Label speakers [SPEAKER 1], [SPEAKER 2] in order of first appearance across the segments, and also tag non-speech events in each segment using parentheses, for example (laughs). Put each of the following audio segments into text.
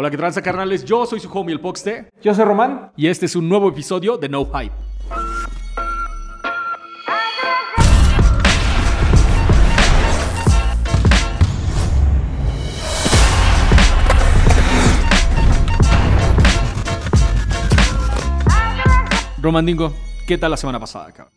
[SPEAKER 1] Hola, ¿qué tranza, carnales? Yo soy su homie, el Poxte.
[SPEAKER 2] Yo soy Román.
[SPEAKER 1] Y este es un nuevo episodio de No Hype. Romandingo, ¿qué tal la semana pasada, cabrón?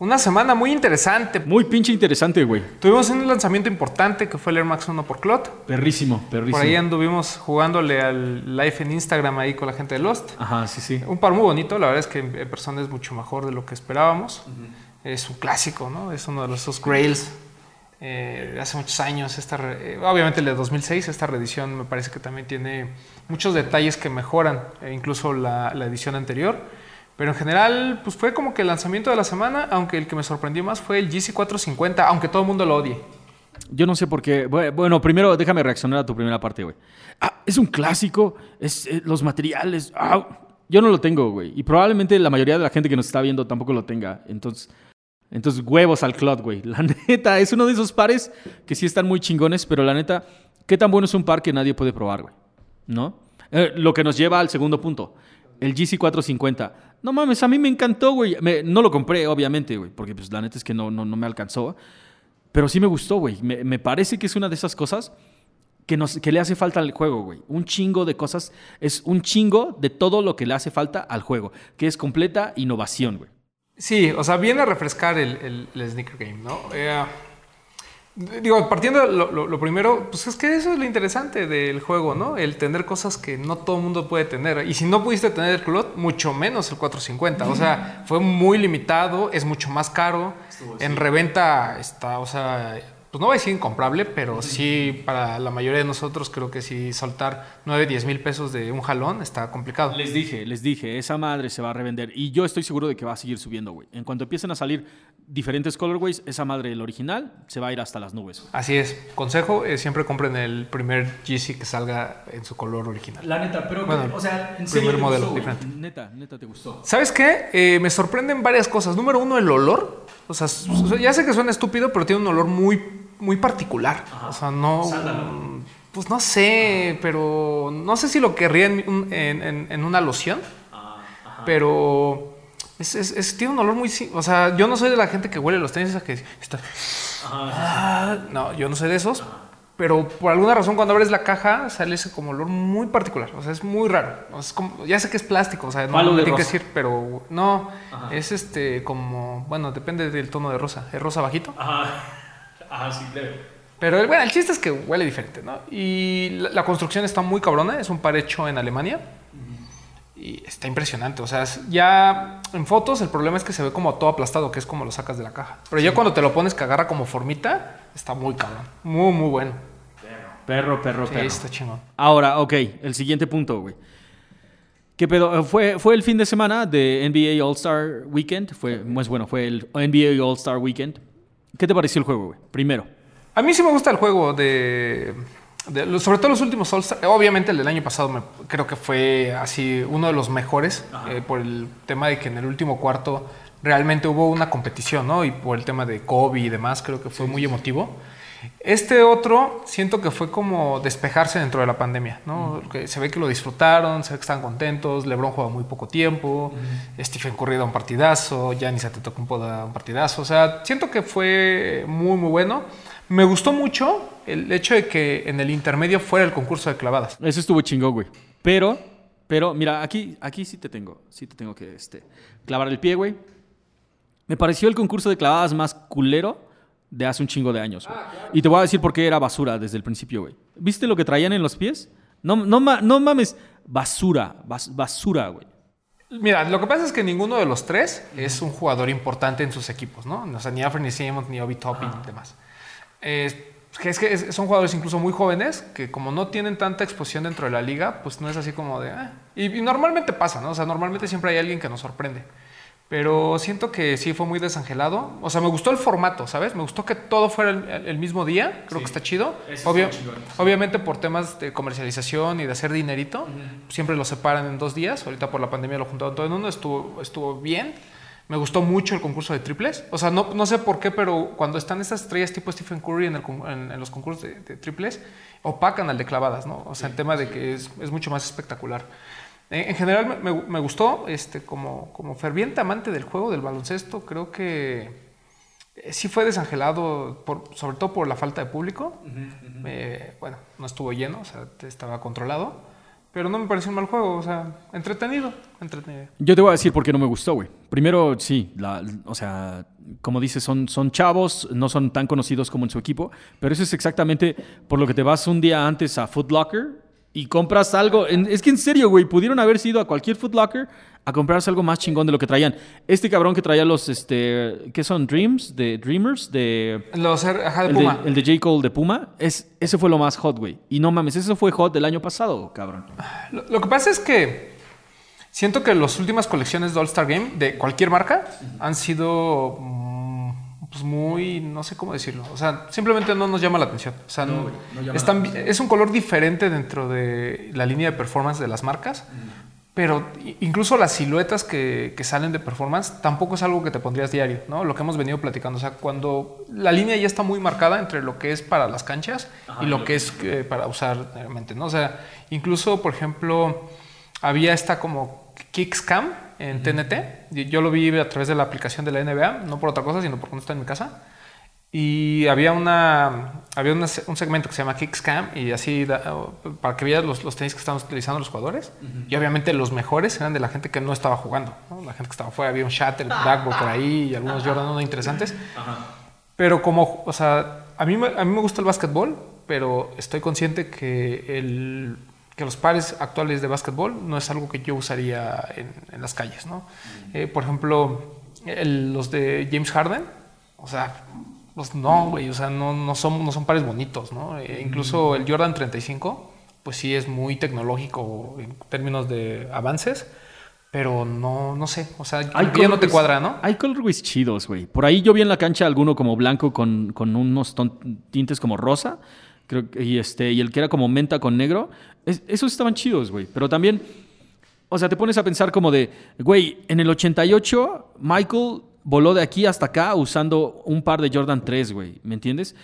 [SPEAKER 2] Una semana muy interesante.
[SPEAKER 1] Muy pinche interesante, güey.
[SPEAKER 2] Tuvimos un lanzamiento importante que fue el Air Max 1 por Clot.
[SPEAKER 1] Perrísimo, perrísimo.
[SPEAKER 2] Por ahí anduvimos jugándole al live en Instagram ahí con la gente de Lost.
[SPEAKER 1] Ajá, sí, sí.
[SPEAKER 2] Un par muy bonito, la verdad es que en persona es mucho mejor de lo que esperábamos. Es un clásico, ¿no? Es uno de esos grails eh, hace muchos años. Esta eh, obviamente el de 2006, esta reedición me parece que también tiene muchos detalles que mejoran, eh, incluso la, la edición anterior. Pero en general, pues fue como que el lanzamiento de la semana, aunque el que me sorprendió más fue el GC450, aunque todo el mundo lo odie.
[SPEAKER 1] Yo no sé por qué. Bue- Bueno, primero déjame reaccionar a tu primera parte, güey. Ah, es un clásico, es eh, los materiales. ah, yo no lo tengo, güey. Y probablemente la mayoría de la gente que nos está viendo tampoco lo tenga. Entonces, entonces huevos al clot, güey. (laughs) La neta, es uno de esos pares que sí están muy chingones, pero la neta, ¿qué tan bueno es un par que nadie puede probar, güey? ¿No? Eh, lo que nos lleva al segundo punto. El GC450. No mames, a mí me encantó, güey. Me- no lo compré, obviamente, güey, porque pues la neta es que no, no, no me alcanzó. Pero sí me gustó, güey. Me, me parece que es una de esas cosas que, nos, que le hace falta al juego, güey. Un chingo de cosas. Es un chingo de todo lo que le hace falta al juego, que es completa innovación, güey.
[SPEAKER 2] Sí, o sea, viene a refrescar el, el- sneaker game, ¿no? Eh, digo, partiendo de lo, lo- lo primero, pues es que eso es lo interesante del juego, ¿no? El tener cosas que no todo el mundo puede tener. Y si no pudiste tener el Clot, mucho menos el 450. O sea, fue muy limitado, es mucho más caro. En reventa está, o sea, pues no voy a decir incomprable, pero sí para la mayoría de nosotros creo que sí soltar 9, 10 mil pesos de un jalón está complicado.
[SPEAKER 1] Les dije, les dije, esa madre se va a revender. Y yo estoy seguro de que va a seguir subiendo, güey. En cuanto empiecen a salir diferentes colorways, esa madre, el original, se va a ir hasta las nubes.
[SPEAKER 2] Así es. Consejo, eh, siempre compren el primer GC que salga en su color original.
[SPEAKER 1] La neta, pero,
[SPEAKER 2] Bueno,
[SPEAKER 1] o sea, en
[SPEAKER 2] primer
[SPEAKER 1] te
[SPEAKER 2] modelo,
[SPEAKER 1] gustó,
[SPEAKER 2] diferente.
[SPEAKER 1] Neta, neta te gustó.
[SPEAKER 2] ¿Sabes qué? Eh, me sorprenden varias cosas. Número uno, el olor. O sea, ya sé que suena estúpido, pero tiene un olor muy, muy particular. O sea, no... Pues no sé, pero no sé si lo querría en, en- en- en una loción. Pero es, es- es- tiene un olor muy... O sea, yo no soy de la gente que huele los tenis, esa que está... Ah, no, yo no soy de esos. Pero por alguna razón cuando abres la caja sale ese como olor muy particular. O sea, es muy raro. Es como- ya sé que es plástico, o sea, no me tiene que decir, pero no. Es este como, bueno, depende del tono de rosa. Es rosa bajito.
[SPEAKER 1] Ajá, ajá, sí, claro.
[SPEAKER 2] Pero el- bueno, el chiste es que huele diferente, ¿no? Y la, la construcción está muy cabrona. Es un par hecho en Alemania. Y está impresionante. O sea, ya en fotos el problema es que se ve como todo aplastado, que es como lo sacas de la caja. Pero ya cuando te lo pones que agarra como formita, está muy cabrón. Muy, muy bueno.
[SPEAKER 1] Perro, perro,
[SPEAKER 2] Sí,
[SPEAKER 1] perro.
[SPEAKER 2] está chingón.
[SPEAKER 1] Ahora, ok, el siguiente punto, güey. ¿Qué pedo? Eh, Fue, fue el fin de semana de NBA All-Star Weekend. Fue, pues bueno, fue el NBA All-Star Weekend. ¿Qué te pareció el juego, güey? Primero.
[SPEAKER 2] A mí sí me gusta el juego de, sobre todo los últimos All-Star. Obviamente el del año pasado me- creo que fue así uno de los mejores eh, por el tema de que en el último cuarto realmente hubo una competición, ¿no? Y por el tema de Kobe y demás, creo que fue muy emotivo. Este otro siento que fue como despejarse dentro de la pandemia, ¿no? Que se ve que lo disfrutaron, se ve que están contentos, LeBron juega muy poco tiempo, Stephen Curry da un partidazo, Giannis Antetokounmpo da un partidazo, o sea, siento que fue muy muy bueno. Me gustó mucho el hecho de que en el intermedio fuera el concurso de clavadas.
[SPEAKER 1] Eso estuvo chingón, güey. Pero, pero, mira, aquí, aquí sí te tengo, sí te tengo que este, clavar el pie, güey. Me pareció el concurso de clavadas más culero de hace un chingo de años, güey. Y te voy a decir por qué era basura desde el principio, güey. ¿Viste lo que traían en los pies? No, no, no mames, basura, bas- basura, güey.
[SPEAKER 2] Mira, lo que pasa es que ninguno de los tres es un jugador importante en sus equipos, ¿no? O sea, ni Anthony Simmons, ni Obi Toppin y demás. Eh, es que es- son jugadores incluso muy jóvenes que como no tienen tanta exposición dentro de la liga, pues no es así como de... "Ah". Y, y normalmente pasa, ¿no? O sea, normalmente siempre hay alguien que nos sorprende. Pero siento que sí fue muy desangelado. O sea, me gustó el formato, ¿sabes? Me gustó que todo fuera el, el mismo día. Creo que está chido. Obvio-
[SPEAKER 1] está sí.
[SPEAKER 2] Obviamente por temas de comercialización y de hacer dinerito, siempre lo separan en dos días. Ahorita por la pandemia lo juntaron todo en uno. Estuvo, estuvo bien. Me gustó mucho el concurso de triples. O sea, no, no sé por qué, pero cuando están estas estrellas tipo Stephen Curry en, el con- en- en los concursos de, de triples, opacan al de clavadas, ¿no? O sea, el tema de que es, es mucho más espectacular. En, en general me, me- me gustó, este, como, como ferviente amante del juego, del baloncesto, creo que eh, sí fue desangelado, por, sobre todo por la falta de público. Eh, bueno, no estuvo lleno, o sea, estaba controlado. Pero no me pareció un mal juego, o sea, entretenido, entretenido.
[SPEAKER 1] Yo te voy a decir por qué no me gustó, güey. Primero, sí, la- o sea, como dices, son, son chavos, no son tan conocidos como en su equipo, pero eso es exactamente por lo que te vas un día antes a Foot Locker y compras algo. es que en serio, güey, pudieron haber ido a cualquier Foot Locker a comprarse algo más chingón de lo que traían. Este cabrón que traía los, este, ¿qué son? Dreams, de Dreamers, de...
[SPEAKER 2] Los, ajá, de
[SPEAKER 1] El
[SPEAKER 2] Puma.
[SPEAKER 1] de, el de J. Cole de Puma, es, ese fue lo más hot, güey. Y no mames, eso fue hot del año pasado, cabrón.
[SPEAKER 2] Lo, lo que pasa es que siento que las últimas colecciones de All-Star Game de cualquier marca han sido pues muy, no sé cómo decirlo. O sea, simplemente no nos llama la atención. O sea, no- están bi- es un color diferente dentro de la línea de performance de las marcas. Pero i- incluso las siluetas que, que salen de performance tampoco es algo que te pondrías diario, ¿no? Lo que hemos venido platicando. O sea, cuando la línea ya está muy marcada entre lo que es para las canchas y lo que es eh, para usar realmente, ¿no? O sea, incluso, por ejemplo, había esta como Kickscam en TNT. Yo lo vi a través de la aplicación de la NBA, no por otra cosa, sino porque no está en mi casa. Y había una había una un segmento que se llama Kickscam y así da- para que veas los, los tenis que estaban utilizando los jugadores. Y obviamente los mejores eran de la gente que no estaba jugando. ¿no? La gente que estaba fuera, había un Shatter, (laughs) Blackboard por ahí y algunos Jordan 1 interesantes. Pero como, o sea, a mí, me- a mí me gusta el básquetbol, pero estoy consciente que, el, que los pares actuales de básquetbol no es algo que yo usaría en, en las calles, ¿no? Eh, por ejemplo, el- los de James Harden, o sea, pues no, güey, o sea, no, no, son, no son pares bonitos, ¿no? Eh, incluso el Jordan 35, pues sí es muy tecnológico en términos de avances, pero no, no sé, o sea, que ya no te cuadra, ¿no?
[SPEAKER 1] Hay colorways chidos, güey. Por ahí yo vi en la cancha alguno como blanco con, con unos tintes como rosa. Creo que, y, este, y el que era como menta con negro. Es- esos estaban chidos, güey. Pero también, o sea, te pones a pensar como de, güey, en el 88 Michael voló de aquí hasta acá usando un par de Jordan 3, güey. ¿Me entiendes?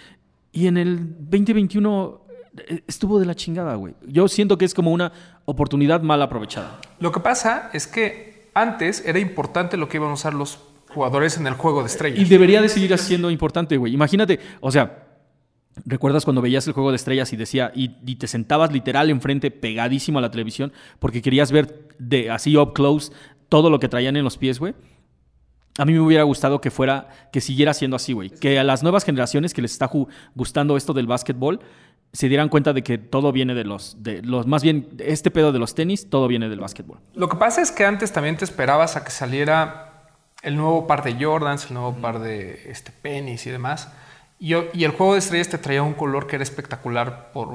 [SPEAKER 1] Y en el 2021 eh, estuvo de la chingada, güey. Yo siento que es como una oportunidad mal aprovechada.
[SPEAKER 2] Lo que pasa es que antes era importante lo que iban a usar los jugadores en el juego de estrellas.
[SPEAKER 1] Y debería de seguir siendo importante, güey. Imagínate, o sea, ¿recuerdas cuando veías el juego de estrellas y decía, y, y te sentabas literal enfrente, pegadísimo a la televisión, porque querías ver de así up close todo lo que traían en los pies, güey? A mí me hubiera gustado que fuera, que siguiera siendo así, güey. Que a las nuevas generaciones que les está gustando esto del básquetbol, se dieran cuenta de que todo viene de los, de los, más bien, este pedo de los tenis, todo viene del básquetbol.
[SPEAKER 2] Lo que pasa es que antes también te esperabas a que saliera el nuevo par de Jordans, el nuevo par de este, Pennies y demás. Y, y el juego de estrellas te traía un color que era espectacular por,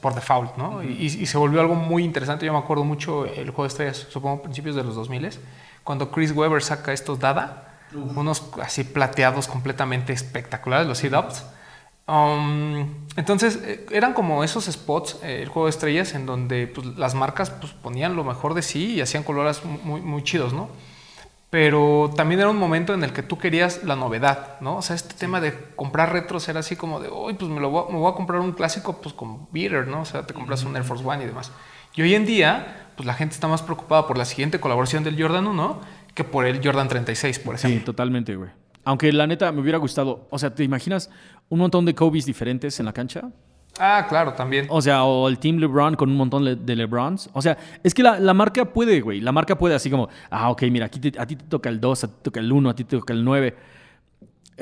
[SPEAKER 2] por default, ¿no? y, y se volvió algo muy interesante. Yo me acuerdo mucho el juego de estrellas, supongo, principios de los 2000 cuando Chris Webber saca estos Dada, unos así plateados completamente espectaculares, los Seed-Ups. Um, entonces eh, eran como esos spots, eh, el juego de estrellas, en donde pues, las marcas pues, ponían lo mejor de sí y hacían colores muy, muy chidos, ¿no? Pero también era un momento en el que tú querías la novedad, ¿no? O sea, este tema de comprar retros era así como de, uy, pues me, lo voy, a, me voy a comprar un clásico pues con Beater, ¿no? O sea, te compras un Air Force One y demás. Y hoy en día, pues la gente está más preocupada por la siguiente colaboración del Jordan 1 que por el Jordan 36, por ejemplo.
[SPEAKER 1] Sí, totalmente, güey. Aunque la neta me hubiera gustado, o sea, ¿te imaginas un montón de Kobe's diferentes en la cancha?
[SPEAKER 2] Ah, claro, también.
[SPEAKER 1] O sea, o el Team LeBron con un montón le- de LeBrons. O sea, es que la, la marca puede, güey. La marca puede así como, ah, ok, mira, aquí te- a ti te toca el 2, a ti te toca el 1, a ti te toca el 9.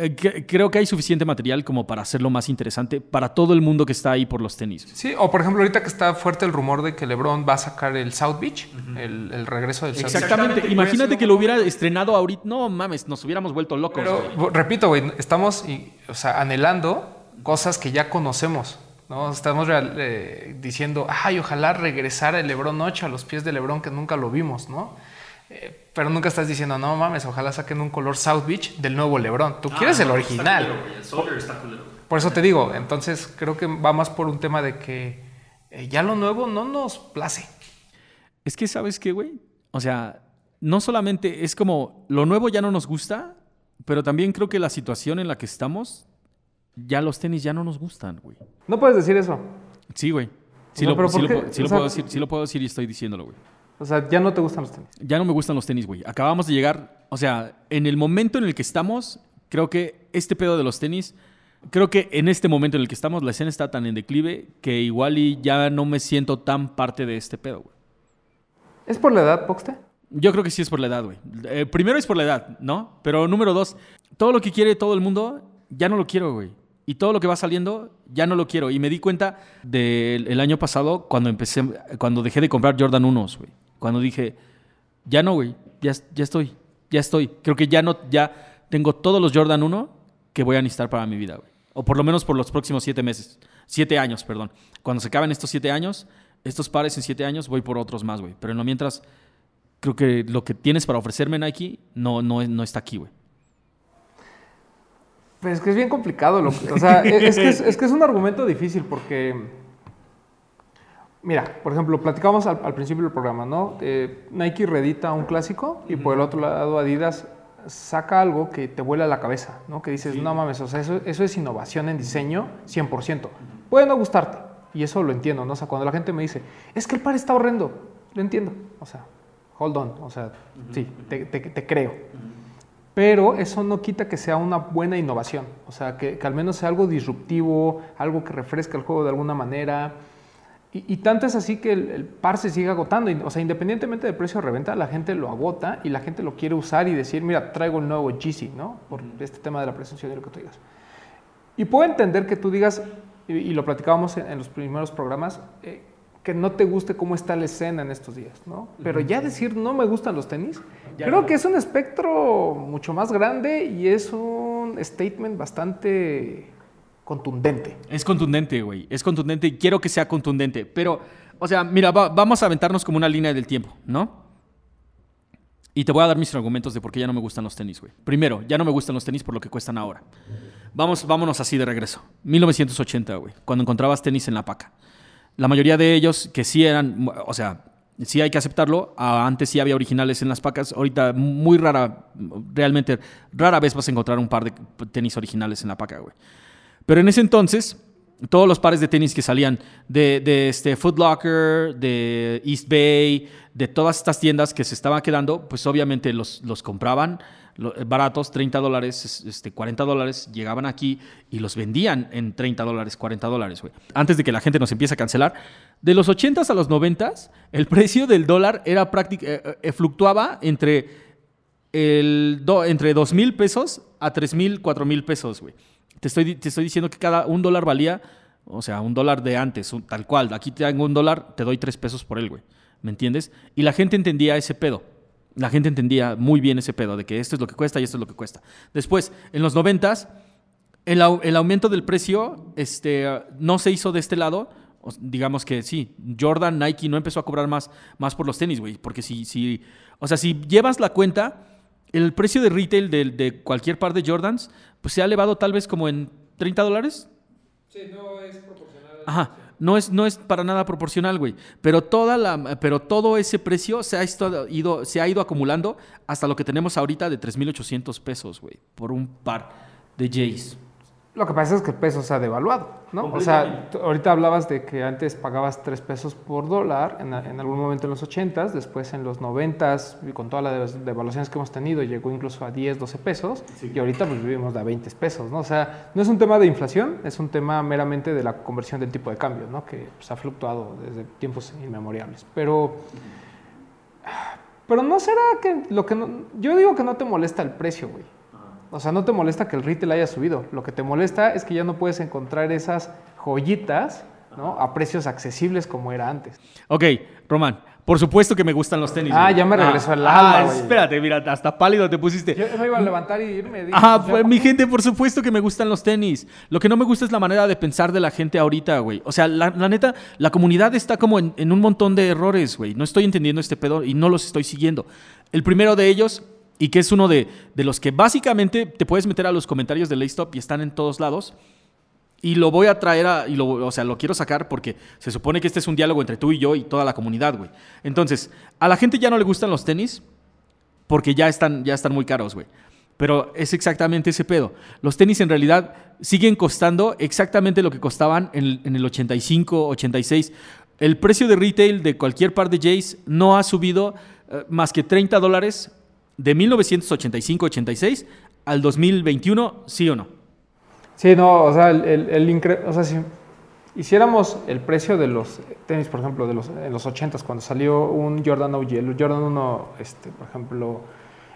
[SPEAKER 1] Eh, que- creo que hay suficiente material como para hacerlo más interesante para todo el mundo que está ahí por los tenis.
[SPEAKER 2] Sí, o por ejemplo, ahorita que está fuerte el rumor de que LeBron va a sacar el South Beach, el, el regreso del South Beach.
[SPEAKER 1] Exactamente. Imagínate que lo hubiera estrenado ahorita. No mames, nos hubiéramos vuelto locos.
[SPEAKER 2] Pero
[SPEAKER 1] güey.
[SPEAKER 2] repito, güey, estamos y, o sea, anhelando cosas que ya conocemos. ¿No? Estamos real- eh, diciendo, ay, ojalá regresara el Lebron 8 a los pies de Lebron que nunca lo vimos, ¿no? Eh, pero nunca estás diciendo, no mames, ojalá saquen un color South Beach del nuevo Lebron. Tú quieres el original. Por eso te digo, entonces creo que va más por un tema de que eh, ya lo nuevo no nos place.
[SPEAKER 1] Es que, ¿sabes qué, güey? O sea, no solamente es como lo nuevo ya no nos gusta, pero también creo que la situación en la que estamos, ya los tenis ya no nos gustan, güey.
[SPEAKER 2] No puedes decir eso.
[SPEAKER 1] Sí, güey. Sí,
[SPEAKER 2] No,
[SPEAKER 1] lo, sí
[SPEAKER 2] ¿por
[SPEAKER 1] lo
[SPEAKER 2] qué?
[SPEAKER 1] puedo- sí
[SPEAKER 2] O
[SPEAKER 1] lo
[SPEAKER 2] sea-
[SPEAKER 1] puedo decir, sí lo puedo decir y estoy diciéndolo, güey.
[SPEAKER 2] O sea, ya no te gustan los tenis.
[SPEAKER 1] Ya no me gustan los tenis, güey. Acabamos de llegar, o sea, en el momento en el que estamos, creo que este pedo de los tenis, creo que en este momento en el que estamos, la escena está tan en declive que igual y ya no me siento tan parte de este pedo, güey.
[SPEAKER 2] ¿Es por la edad, Poxte?
[SPEAKER 1] Yo creo que sí es por la edad, güey. Eh, primero es por la edad, ¿no? Pero número dos, todo lo que quiere todo el mundo, ya no lo quiero, güey. Y todo lo que va saliendo, ya no lo quiero. Y me di cuenta del el año pasado cuando empecé, cuando dejé de comprar Jordan 1, güey. Cuando dije, ya no, güey, ya, ya estoy, ya estoy. Creo que ya no, ya tengo todos los Jordan 1 que voy a necesitar para mi vida, güey. O por lo menos por los próximos siete meses. Siete años, perdón. Cuando se acaben estos siete años, estos pares en siete años, voy por otros más, güey. Pero en lo mientras, creo que lo que tienes para ofrecerme Nike no, no, no está aquí, güey.
[SPEAKER 2] Pues es que es bien complicado. Lo que- o sea, es, (laughs) es que es, es que es un argumento difícil porque. Mira, por ejemplo, platicamos al, al principio del programa, ¿no? Eh, Nike reedita un clásico y por el otro lado Adidas saca algo que te vuela la cabeza, ¿no? Que dices, no mames, o sea, eso, eso es innovación en diseño 100%. Puede no gustarte y eso lo entiendo, ¿no? O sea, cuando la gente me dice, es que el par está horrendo, lo entiendo. O sea, hold on, o sea, sí, te, te- te creo. Pero eso no quita que sea una buena innovación. O sea, que, que al menos sea algo disruptivo, algo que refresca el juego de alguna manera. Y, y tanto es así que el, el par se sigue agotando. O sea, independientemente del precio de reventa, la gente lo agota y la gente lo quiere usar y decir, mira, traigo el nuevo Yeezy, ¿no? Por este tema de la presunción y lo que tú digas. Y puedo entender que tú digas, y, y lo platicábamos en, en los primeros programas, eh, que no te guste cómo está la escena en estos días, ¿no? Pero ya decir no me gustan los tenis,
[SPEAKER 1] Ya
[SPEAKER 2] creo
[SPEAKER 1] no.
[SPEAKER 2] que es un espectro mucho más grande y es un statement bastante contundente.
[SPEAKER 1] Es contundente, güey. Es contundente y quiero que sea contundente. Pero, o sea, mira, va- vamos a aventarnos como una línea del tiempo, ¿no? Y te voy a dar mis argumentos de por qué ya no me gustan los tenis, güey. Primero, ya no me gustan los tenis por lo que cuestan ahora. Vamos, vámonos así de regreso. 1980, güey. Cuando encontrabas tenis en la paca. La mayoría de ellos que sí eran, o sea, sí hay que aceptarlo. ah, Antes sí había originales en las pacas. Ahorita muy rara, realmente rara vez vas a encontrar un par de tenis originales en la paca, güey. Pero en ese entonces, todos los pares de tenis que salían de, de este Foot Locker, de East Bay, de todas estas tiendas que se estaban quedando, pues obviamente los, los compraban baratos, 30 dólares, es- este, 40 dólares, llegaban aquí y los vendían en 30 dólares, 40 dólares, güey. Antes de que la gente nos empiece a cancelar, de los 80s a los 90s, el precio del dólar era práctic- eh, eh, fluctuaba entre el do- entre 2 mil pesos a 3 mil, 4 mil pesos, güey. Te estoy, diciendo que cada un dólar valía, o sea, un dólar de antes, un- tal cual. Aquí te tengo un dólar, te doy 3 pesos por él, güey. ¿Me entiendes? Y la gente entendía ese pedo. La gente entendía muy bien ese pedo de que esto es lo que cuesta y esto es lo que cuesta. Después, en los 90s, el, au- el aumento del precio este, no se hizo de este lado. Digamos que sí, Jordan, Nike no empezó a cobrar más, más por los tenis, güey. Porque si, si, o sea, si llevas la cuenta, el precio de retail de, de cualquier par de Jordans, pues se ha elevado tal vez como en 30 dólares.
[SPEAKER 2] Sí, no es proporcional.
[SPEAKER 1] Ajá. No es, no es para nada proporcional, güey. Pero, toda la, pero todo ese precio se ha, ido, se ha ido acumulando hasta lo que tenemos ahorita de 3.800 pesos, güey. Por un par de Jays.
[SPEAKER 2] Lo que pasa es que el peso se ha devaluado, ¿no? O sea, ahorita hablabas de que antes pagabas 3 pesos por dólar en, en algún momento en los 80s, después en los 90s, y con todas las devaluaciones que hemos tenido, llegó incluso a 10, 12 pesos, y ahorita pues vivimos de a 20 pesos, ¿no? O sea, no es un tema de inflación, es un tema meramente de la conversión del tipo de cambio, ¿no? Que pues, ha fluctuado desde tiempos inmemoriales. Pero, pero no será que lo que no, yo digo que no te molesta el precio, güey. O sea, no te molesta que el retail haya subido. Lo que te molesta es que ya no puedes encontrar esas joyitas ¿no? a precios accesibles como era antes.
[SPEAKER 1] Ok, Román, por supuesto que me gustan los tenis.
[SPEAKER 2] Ah,
[SPEAKER 1] güey.
[SPEAKER 2] ya me regresó el
[SPEAKER 1] ah,
[SPEAKER 2] alma, güey.
[SPEAKER 1] espérate, mira, hasta pálido te pusiste.
[SPEAKER 2] Yo me iba a levantar y irme. dije,
[SPEAKER 1] Ah,
[SPEAKER 2] pues,
[SPEAKER 1] pues, mi gente, por supuesto que me gustan los tenis. Lo que no me gusta es la manera de pensar de la gente ahorita, güey. O sea, la, la neta, la comunidad está como en, en un montón de errores, güey. No estoy entendiendo este pedo y no los estoy siguiendo. El primero de ellos, y que es uno de, de los que básicamente te puedes meter a los comentarios de Laystop y están en todos lados. Y lo voy a traer a, y lo, o sea, lo quiero sacar porque se supone que este es un diálogo entre tú y yo y toda la comunidad, güey. Entonces, a la gente ya no le gustan los tenis porque ya están, ya están muy caros, güey. Pero es exactamente ese pedo. Los tenis en realidad siguen costando exactamente lo que costaban en, en el 85, 86. El precio de retail de cualquier par de Jays no ha subido eh, más que 30 dólares de 1985-86 al 2021, ¿sí o no?
[SPEAKER 2] Sí, no, o sea, el, el, o sea, si hiciéramos el precio de los tenis, por ejemplo, de los, en los 80s, cuando salió un Jordan OG, el Jordan 1, este, por ejemplo,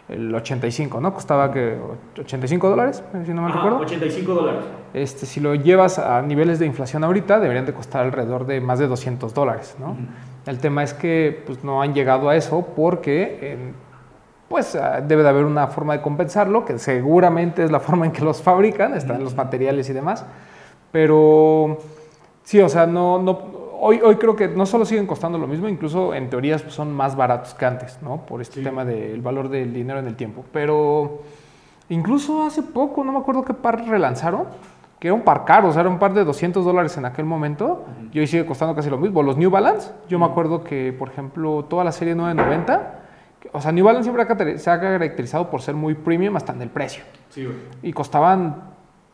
[SPEAKER 2] el 85, ¿no? Costaba que 85 dólares, si no me recuerdo.
[SPEAKER 1] 85 dólares.
[SPEAKER 2] Este, si lo llevas a niveles de inflación ahorita, deberían de costar alrededor de más de 200 dólares, ¿no? El tema es que pues, no han llegado a eso porque pues ah, debe de haber una forma de compensarlo, que seguramente es la (laughs) forma en que los fabrican, están los materiales y demás, pero sí, o sea, no, no, hoy, hoy creo que no solo siguen costando lo mismo, incluso en teorías son más baratos que antes, ¿no? Por este tema del valor del dinero en el tiempo, pero incluso hace poco, no me acuerdo qué par relanzaron, que era un par caro, o sea, era un par de 200 dólares en aquel momento, y hoy sigue costando casi lo mismo. Los New Balance, yo me acuerdo que, por ejemplo, toda la serie 990, o sea, New Balance siempre se ha caracterizado por ser muy premium hasta en el precio.
[SPEAKER 1] Sí, güey.
[SPEAKER 2] Y costaban,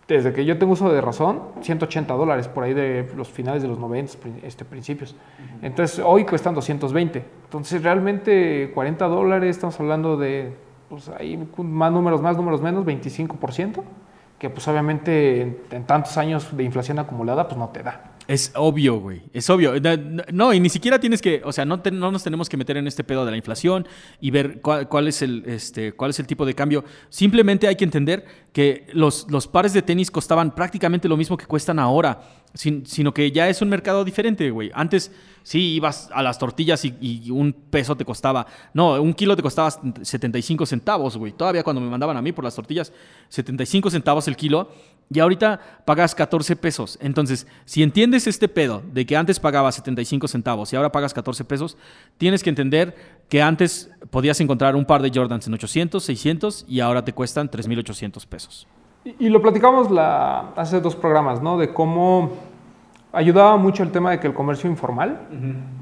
[SPEAKER 2] desde que yo tengo uso de razón, 180 dólares por ahí de los finales de los 90, este, principios. Entonces, hoy cuestan 220. Entonces, realmente 40 dólares, estamos hablando de, pues ahí más números, más números menos, 25% que pues obviamente en, tantos años de inflación acumulada pues no te da.
[SPEAKER 1] Es obvio, güey. Es obvio. No, y ni siquiera tienes que, o sea, no, no, nos tenemos que meter en este pedo de la inflación y ver cuál, es, el, este, cuál es el tipo de cambio. Simplemente hay que entender que los, los pares de tenis costaban prácticamente lo mismo que cuestan ahora, sino que ya es un mercado diferente, güey. Antes sí ibas a las tortillas y, un peso te costaba, no, un kilo te costaba 75 centavos, güey. Todavía cuando me mandaban a mí por las tortillas, 75 centavos el kilo. Y ahorita pagas 14 pesos. Entonces, si entiendes este pedo de que antes pagabas 75 centavos y ahora pagas 14 pesos, tienes que entender que antes podías encontrar un par de Jordans en 800, 600 y ahora te cuestan 3.800 pesos.
[SPEAKER 2] Y, lo platicamos la, hace dos programas, ¿no? De cómo ayudaba mucho el tema de que el comercio informal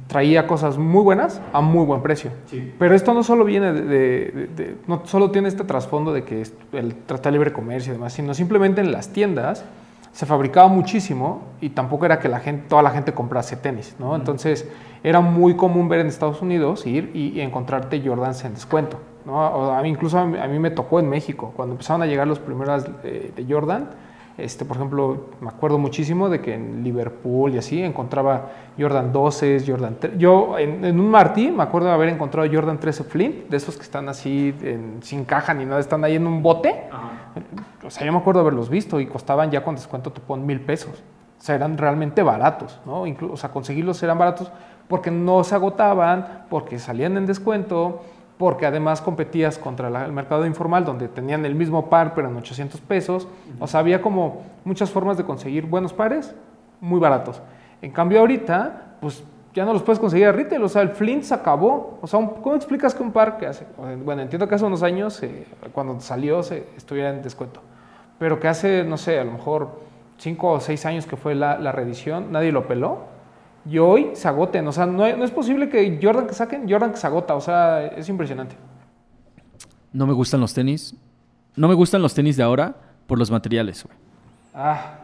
[SPEAKER 2] traía cosas muy buenas a muy buen precio. Pero esto no solo viene de, no solo tiene este trasfondo de que el trata de libre comercio y demás, sino simplemente en las tiendas se fabricaba muchísimo y tampoco era que la gente, toda la gente comprase tenis, ¿no? Entonces era muy común ver en Estados Unidos ir y, encontrarte Jordans en descuento, ¿no? A mí, incluso a mí, me tocó en México, cuando empezaron a llegar los primeros de Jordan, este, por ejemplo, me acuerdo muchísimo de que en Liverpool y así encontraba Jordan 12, Jordan 3. Yo en, un Martí me acuerdo de haber encontrado Jordan 13 Flint, de esos que están así sin caja ni nada, están ahí en un bote. O sea, yo me acuerdo de haberlos visto y costaban ya con descuento te ponen mil pesos. O sea, eran realmente baratos, ¿no? Incluso, o sea, conseguirlos eran baratos porque no se agotaban, porque salían en descuento porque además competías contra el mercado informal donde tenían el mismo par pero en 800 pesos. O sea, había como muchas formas de conseguir buenos pares muy baratos. En cambio ahorita, pues ya no los puedes conseguir a retail, o sea, el Flint se acabó. O sea, ¿cómo explicas que un par que hace, bueno, entiendo que hace unos años, eh, cuando salió, se, estuviera en descuento, pero que hace, no sé, a lo mejor 5 o 6 años que fue la, la reedición, nadie lo peló? Y hoy se agoten. O sea, no, es posible que Jordan que saquen, Jordan que se agota. O sea, es impresionante.
[SPEAKER 1] No me gustan los tenis. No me gustan los tenis de ahora por los materiales, güey.
[SPEAKER 2] Ah.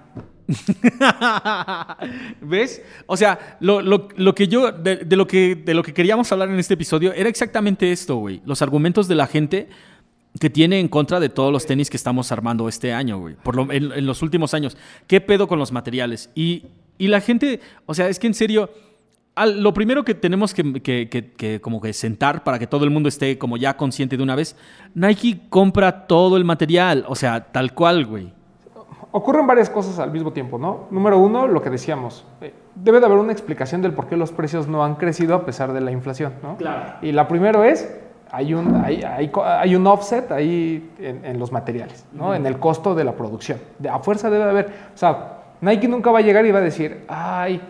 [SPEAKER 2] (laughs)
[SPEAKER 1] ¿Ves? O sea, lo, que yo, de, lo que, de lo que queríamos hablar en este episodio era exactamente esto, güey. Los argumentos de la gente que tiene en contra de todos los tenis que estamos armando este año, güey. Por lo, en, en, los últimos años. ¿Qué pedo con los materiales? Y y la gente, o sea, es que en serio, lo primero que tenemos que, como que sentar para que todo el mundo esté como ya consciente de una vez, Nike compra todo el material, o sea, tal cual, güey.
[SPEAKER 2] Ocurren varias cosas al mismo tiempo, ¿no? Número uno, lo que decíamos, eh, debe de haber una explicación del por qué los precios no han crecido a pesar de la inflación, ¿no?
[SPEAKER 1] Claro.
[SPEAKER 2] Y la primera es, hay un, hay, hay, un offset ahí en, los materiales, ¿no? En el costo de la producción. De, a fuerza debe de haber, o sea, Nike nunca va a llegar y va a decir, ay,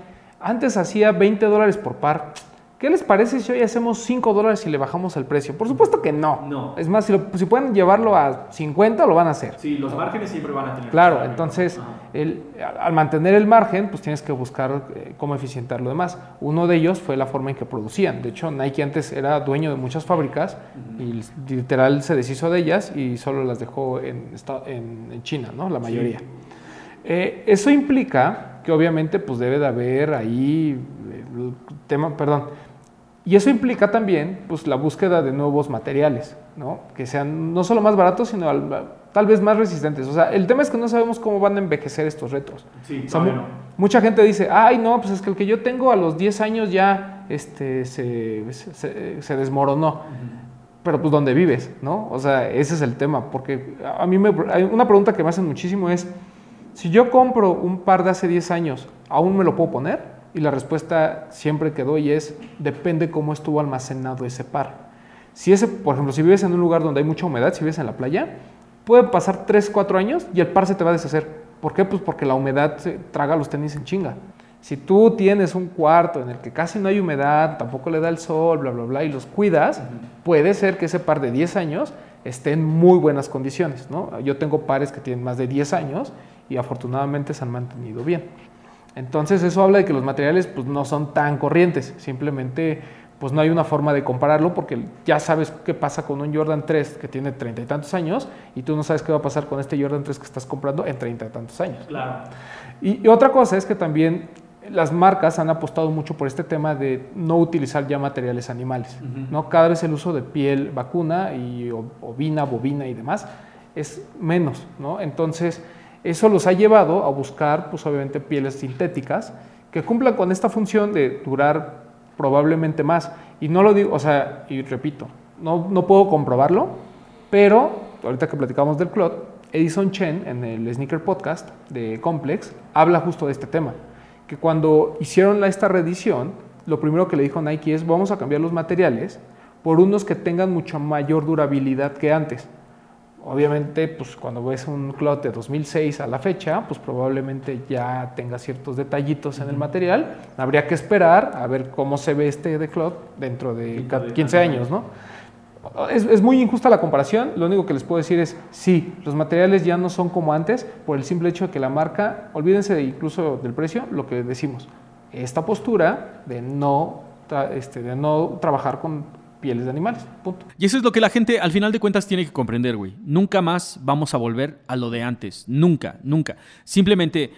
[SPEAKER 2] antes hacía 20 dólares por par, ¿qué les parece si hoy hacemos 5 dólares y le bajamos el precio? Por supuesto que no.
[SPEAKER 1] No.
[SPEAKER 2] Es más, si, lo- si pueden llevarlo a 50, lo van a hacer.
[SPEAKER 1] Sí, los márgenes siempre van a tener.
[SPEAKER 2] Claro, entonces el- al mantener el margen, pues tienes que buscar eh, cómo eficientar lo demás. Uno de ellos fue la forma en que producían. De hecho, Nike antes era dueño de muchas fábricas y literal se deshizo de ellas y solo las dejó en- en China, ¿no? La mayoría. Eh, eso implica que obviamente pues debe de haber ahí eh, el tema, perdón, y eso implica también pues, la búsqueda de nuevos materiales, ¿no? que sean no solo más baratos, sino al- tal vez más resistentes. O sea, el tema es que no sabemos cómo van a envejecer estos retros.
[SPEAKER 1] Sí,
[SPEAKER 2] O sea, mu- mucha gente dice, ay, no, pues es que el que yo tengo a los 10 años ya este, se, se- se desmoronó. Pero pues ¿dónde vives? ¿no? O sea, ese es el tema. Porque a mí me, una pregunta que me hacen muchísimo es, si yo compro un par de hace 10 años, ¿aún me lo puedo poner? Y la respuesta siempre que doy es, depende cómo estuvo almacenado ese par. Si ese, por ejemplo, si vives en un lugar donde hay mucha humedad, si vives en la playa, puede pasar 3, 4 años y el par se te va a deshacer. ¿Por qué? Pues porque la humedad se traga los tenis en chinga. Si tú tienes un cuarto en el que casi no hay humedad, tampoco le da el sol, bla, bla, bla, y los cuidas, puede ser que ese par de 10 años esté en muy buenas condiciones. ¿no? Yo tengo pares que tienen más de 10 años y afortunadamente se han mantenido bien. Entonces eso habla de que los materiales pues, no son tan corrientes, simplemente pues no hay una forma de compararlo porque ya sabes qué pasa con un Jordan 3 que tiene treinta y tantos años y tú no sabes qué va a pasar con este Jordan 3 que estás comprando en treinta y tantos años.
[SPEAKER 1] Claro.
[SPEAKER 2] Y, y otra cosa es que también las marcas han apostado mucho por este tema de no utilizar ya materiales animales. ¿no? Cada vez el uso de piel vacuna y ovina, bovina y demás es menos. ¿no? Entonces, eso los ha llevado a buscar, pues obviamente, pieles sintéticas que cumplan con esta función de durar probablemente más. Y no lo digo, o sea, y repito, no, no puedo comprobarlo, pero ahorita que platicamos del clot, Edison Chen en el Sneaker Podcast de Complex habla justo de este tema, que cuando hicieron esta reedición, lo primero que le dijo Nike es vamos a cambiar los materiales por unos que tengan mucha mayor durabilidad que antes. Obviamente, pues cuando ves un clot de 2006 a la fecha, pues probablemente ya tenga ciertos detallitos en el material. Habría que esperar a ver cómo se ve este de clot dentro de
[SPEAKER 1] Dentro de
[SPEAKER 2] 15
[SPEAKER 1] tantos
[SPEAKER 2] años, ¿no? Es, es muy injusta la comparación. Lo único que les puedo decir es, sí, los materiales ya no son como antes por el simple hecho de que la marca, olvídense de incluso del precio, lo que decimos, esta postura de no, este, de no trabajar con pieles de animales.
[SPEAKER 1] Y eso es lo que la gente al final de cuentas tiene que comprender, güey. Nunca más vamos a volver a lo de antes. Nunca, nunca. Simplemente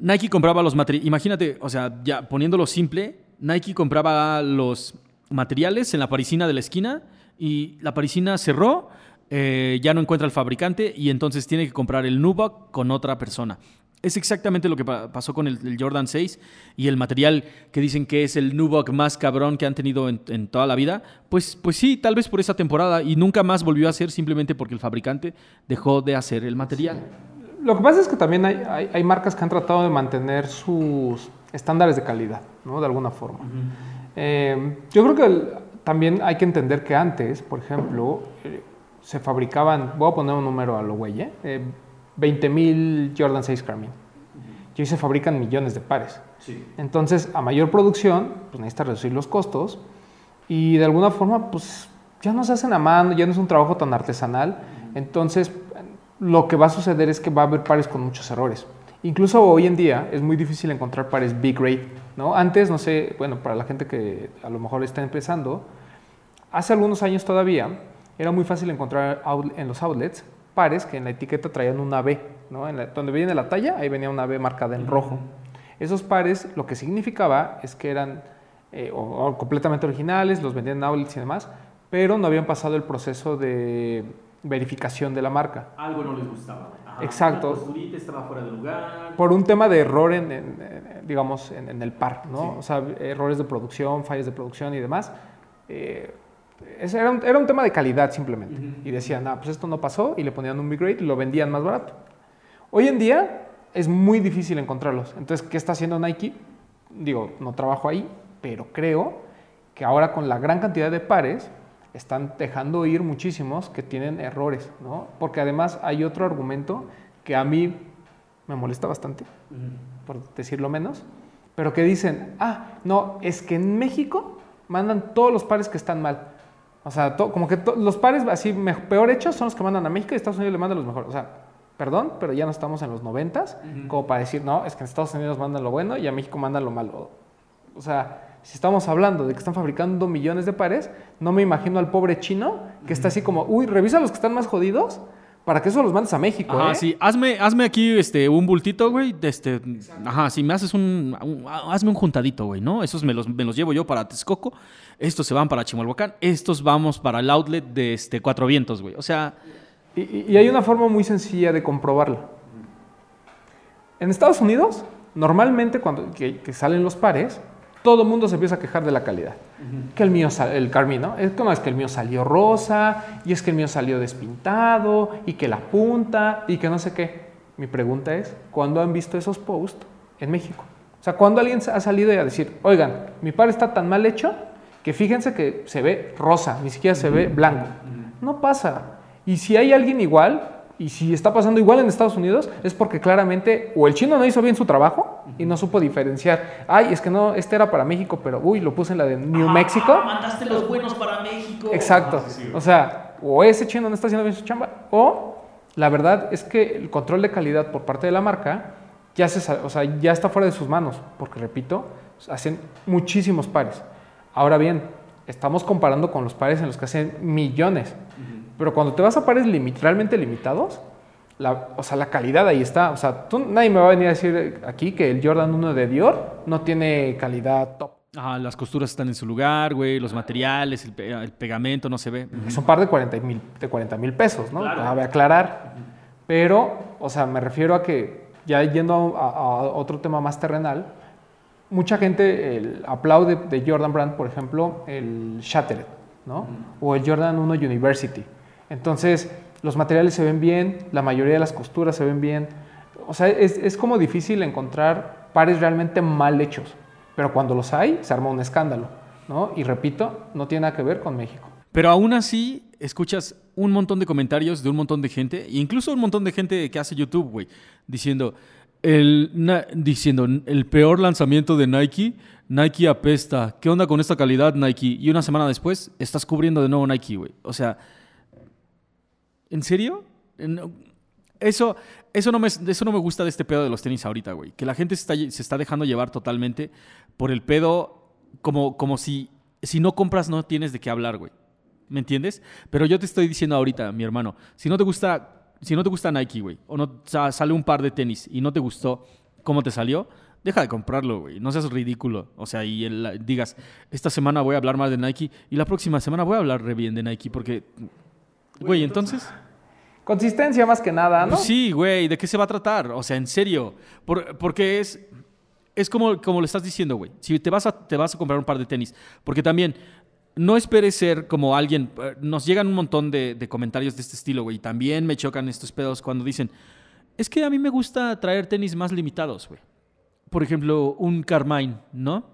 [SPEAKER 1] Nike compraba los materiales. Imagínate, o sea, ya poniéndolo simple, Nike compraba los materiales en la parisina de la esquina y la parisina cerró, eh, ya no encuentra el fabricante y entonces tiene que comprar el Nubuck con otra persona. Es exactamente lo que pa- pasó con el, el Jordan 6 y el material que dicen que es el Nubuck más cabrón que han tenido en, en toda la vida. Pues, pues sí, tal vez por esa temporada y nunca más volvió a ser simplemente porque el fabricante dejó de hacer el material.
[SPEAKER 2] Lo que pasa es que también hay, hay- hay marcas que han tratado de mantener sus estándares de calidad, ¿no? De alguna forma. Eh, yo creo que el- también hay que entender que antes, por ejemplo, eh, se fabricaban, voy a poner un número a lo güey, ¿eh? Eh, 20.000 Jordan 6 Carmine. Y hoy se fabrican millones de pares. Entonces, a mayor producción, pues necesitas reducir los costos y de alguna forma, pues ya no se hacen a mano, ya no es un trabajo tan artesanal. Entonces, lo que va a suceder es que va a haber pares con muchos errores. Incluso hoy en día es muy difícil encontrar pares big grade, ¿no? Antes, no sé, bueno, para la gente que a lo mejor está empezando, hace algunos años todavía era muy fácil encontrar en los outlets pares que en la etiqueta traían una B, ¿no? En la- donde viene la talla, ahí venía una B marcada en rojo. Esos pares lo que significaba es que eran eh, o- o completamente originales, los vendían en outlets y demás, pero no habían pasado el proceso de verificación de la marca.
[SPEAKER 1] Algo no les gustaba.
[SPEAKER 2] Exacto.
[SPEAKER 1] La posturita estaba fuera de lugar.
[SPEAKER 2] Por un tema de error en, en- en, digamos, en, en el par, ¿no?
[SPEAKER 1] Sí.
[SPEAKER 2] O sea, errores de producción, fallas de producción y demás. Eh, era, un, era un tema de calidad simplemente. Y decían, ah, pues esto no pasó, y le ponían un big grade y lo vendían más barato. Hoy en día es muy difícil encontrarlos. Entonces, ¿qué está haciendo Nike? Digo, no trabajo ahí, pero creo que ahora con la gran cantidad de pares están dejando ir muchísimos que tienen errores, ¿no? Porque además hay otro argumento que a mí me molesta bastante, por decirlo menos, pero que dicen, ah, no, es que en México mandan todos los pares que están mal. O sea, to- como que to- los pares así me- peor hechos son los que mandan a México y Estados Unidos le mandan los mejores. O sea, perdón, pero ya no estamos en los noventas como para decir, no, es que en Estados Unidos mandan lo bueno y a México mandan lo malo. O sea, si estamos hablando de que están fabricando millones de pares, no me imagino al pobre chino que está así como, uy, revisa los que están más jodidos para que eso los mandes a México.
[SPEAKER 1] Ajá,
[SPEAKER 2] ¿eh?
[SPEAKER 1] sí. Hazme, hazme aquí este, un bultito, güey. Este, ajá, si me haces un, un- Hazme un juntadito, güey, ¿no? Esos me los, me los llevo yo para Texcoco. Estos se van para Chimalhuacán. Estos vamos para el outlet de este, Cuatro Vientos, güey. O sea,
[SPEAKER 2] Y, y- hay una forma muy sencilla de comprobarlo. En Estados Unidos, normalmente cuando que, que salen los pares, todo el mundo se empieza a quejar de la calidad. Que el mío, el Carmín, ¿no? Es como es que el mío salió rosa, y es que el mío salió despintado, y que la punta, y que no sé qué. Mi pregunta es, ¿cuándo han visto esos posts en México? O sea, ¿cuándo alguien ha salido a decir, oigan, mi par está tan mal hecho que fíjense que se ve rosa, ni siquiera se ve blanco? No pasa. Y si hay alguien igual, y si está pasando igual en Estados Unidos, es porque claramente o el chino no hizo bien su trabajo y no supo diferenciar. Ay, es que no, este era para México, pero uy, lo puse en la de New Mexico.
[SPEAKER 1] mandaste los buenos para México.
[SPEAKER 2] Exacto. O sea, o ese chino no está haciendo bien su chamba, o la verdad es que el control de calidad por parte de la marca ya, se, o sea, ya está fuera de sus manos, porque repito, hacen muchísimos pares. Ahora bien, estamos comparando con los pares en los que hacen millones, pero cuando te vas a pares limit- realmente limitados, la, o sea, la calidad ahí está. O sea, tú, nadie me va a venir a decir aquí que el Jordan 1 de Dior no tiene calidad top.
[SPEAKER 1] Ajá, las costuras están en su lugar, güey. Los materiales, el, pe- el pegamento no se ve.
[SPEAKER 2] Es un par de 40 mil de 40 mil pesos, ¿no?
[SPEAKER 1] Claro.
[SPEAKER 2] Cabe aclarar. Pero, o sea, me refiero a que, ya yendo a, a otro tema más terrenal, mucha gente el, aplaude de Jordan Brand, por ejemplo, el Shattered, ¿no? O el Jordan 1 University. Entonces, los materiales se ven bien, la mayoría de las costuras se ven bien. O sea, es, es como difícil encontrar pares realmente mal hechos. Pero cuando los hay, se arma un escándalo, ¿no? Y repito, no tiene nada que ver con México.
[SPEAKER 1] Pero aún así, escuchas un montón de comentarios de un montón de gente, incluso un montón de gente que hace YouTube, güey, diciendo el, na- diciendo el peor lanzamiento de Nike, Nike apesta. ¿Qué onda con esta calidad, Nike? Y una semana después estás cubriendo de nuevo Nike, güey. O sea, ¿en serio? Eso, eso, no me, eso no me gusta de este pedo de los tenis ahorita, güey. Que la gente se está, se está dejando llevar totalmente por el pedo como, como si, si no compras no tienes de qué hablar, güey. ¿Me entiendes? Pero yo te estoy diciendo ahorita, mi hermano, si no te gusta, si no te gusta Nike, güey, o no sa- sale un par de tenis y no te gustó cómo te salió, deja de comprarlo, güey. No seas ridículo. O sea, y el- digas, esta semana voy a hablar más de Nike y la próxima semana voy a hablar re bien de Nike porque, güey, entonces...
[SPEAKER 2] Consistencia más que nada, ¿no?
[SPEAKER 1] Pues sí, güey, ¿de qué se va a tratar? O sea, en serio. Por- porque es, es como, como lo estás diciendo, güey. Si te vas, a, te vas a comprar un par de tenis. Porque también, no esperes ser como alguien. eh, Nos llegan un montón de, comentarios de este estilo, güey. También me chocan estos pedos cuando dicen, es que a mí me gusta traer tenis más limitados, güey. Por ejemplo, un Carmine, ¿no?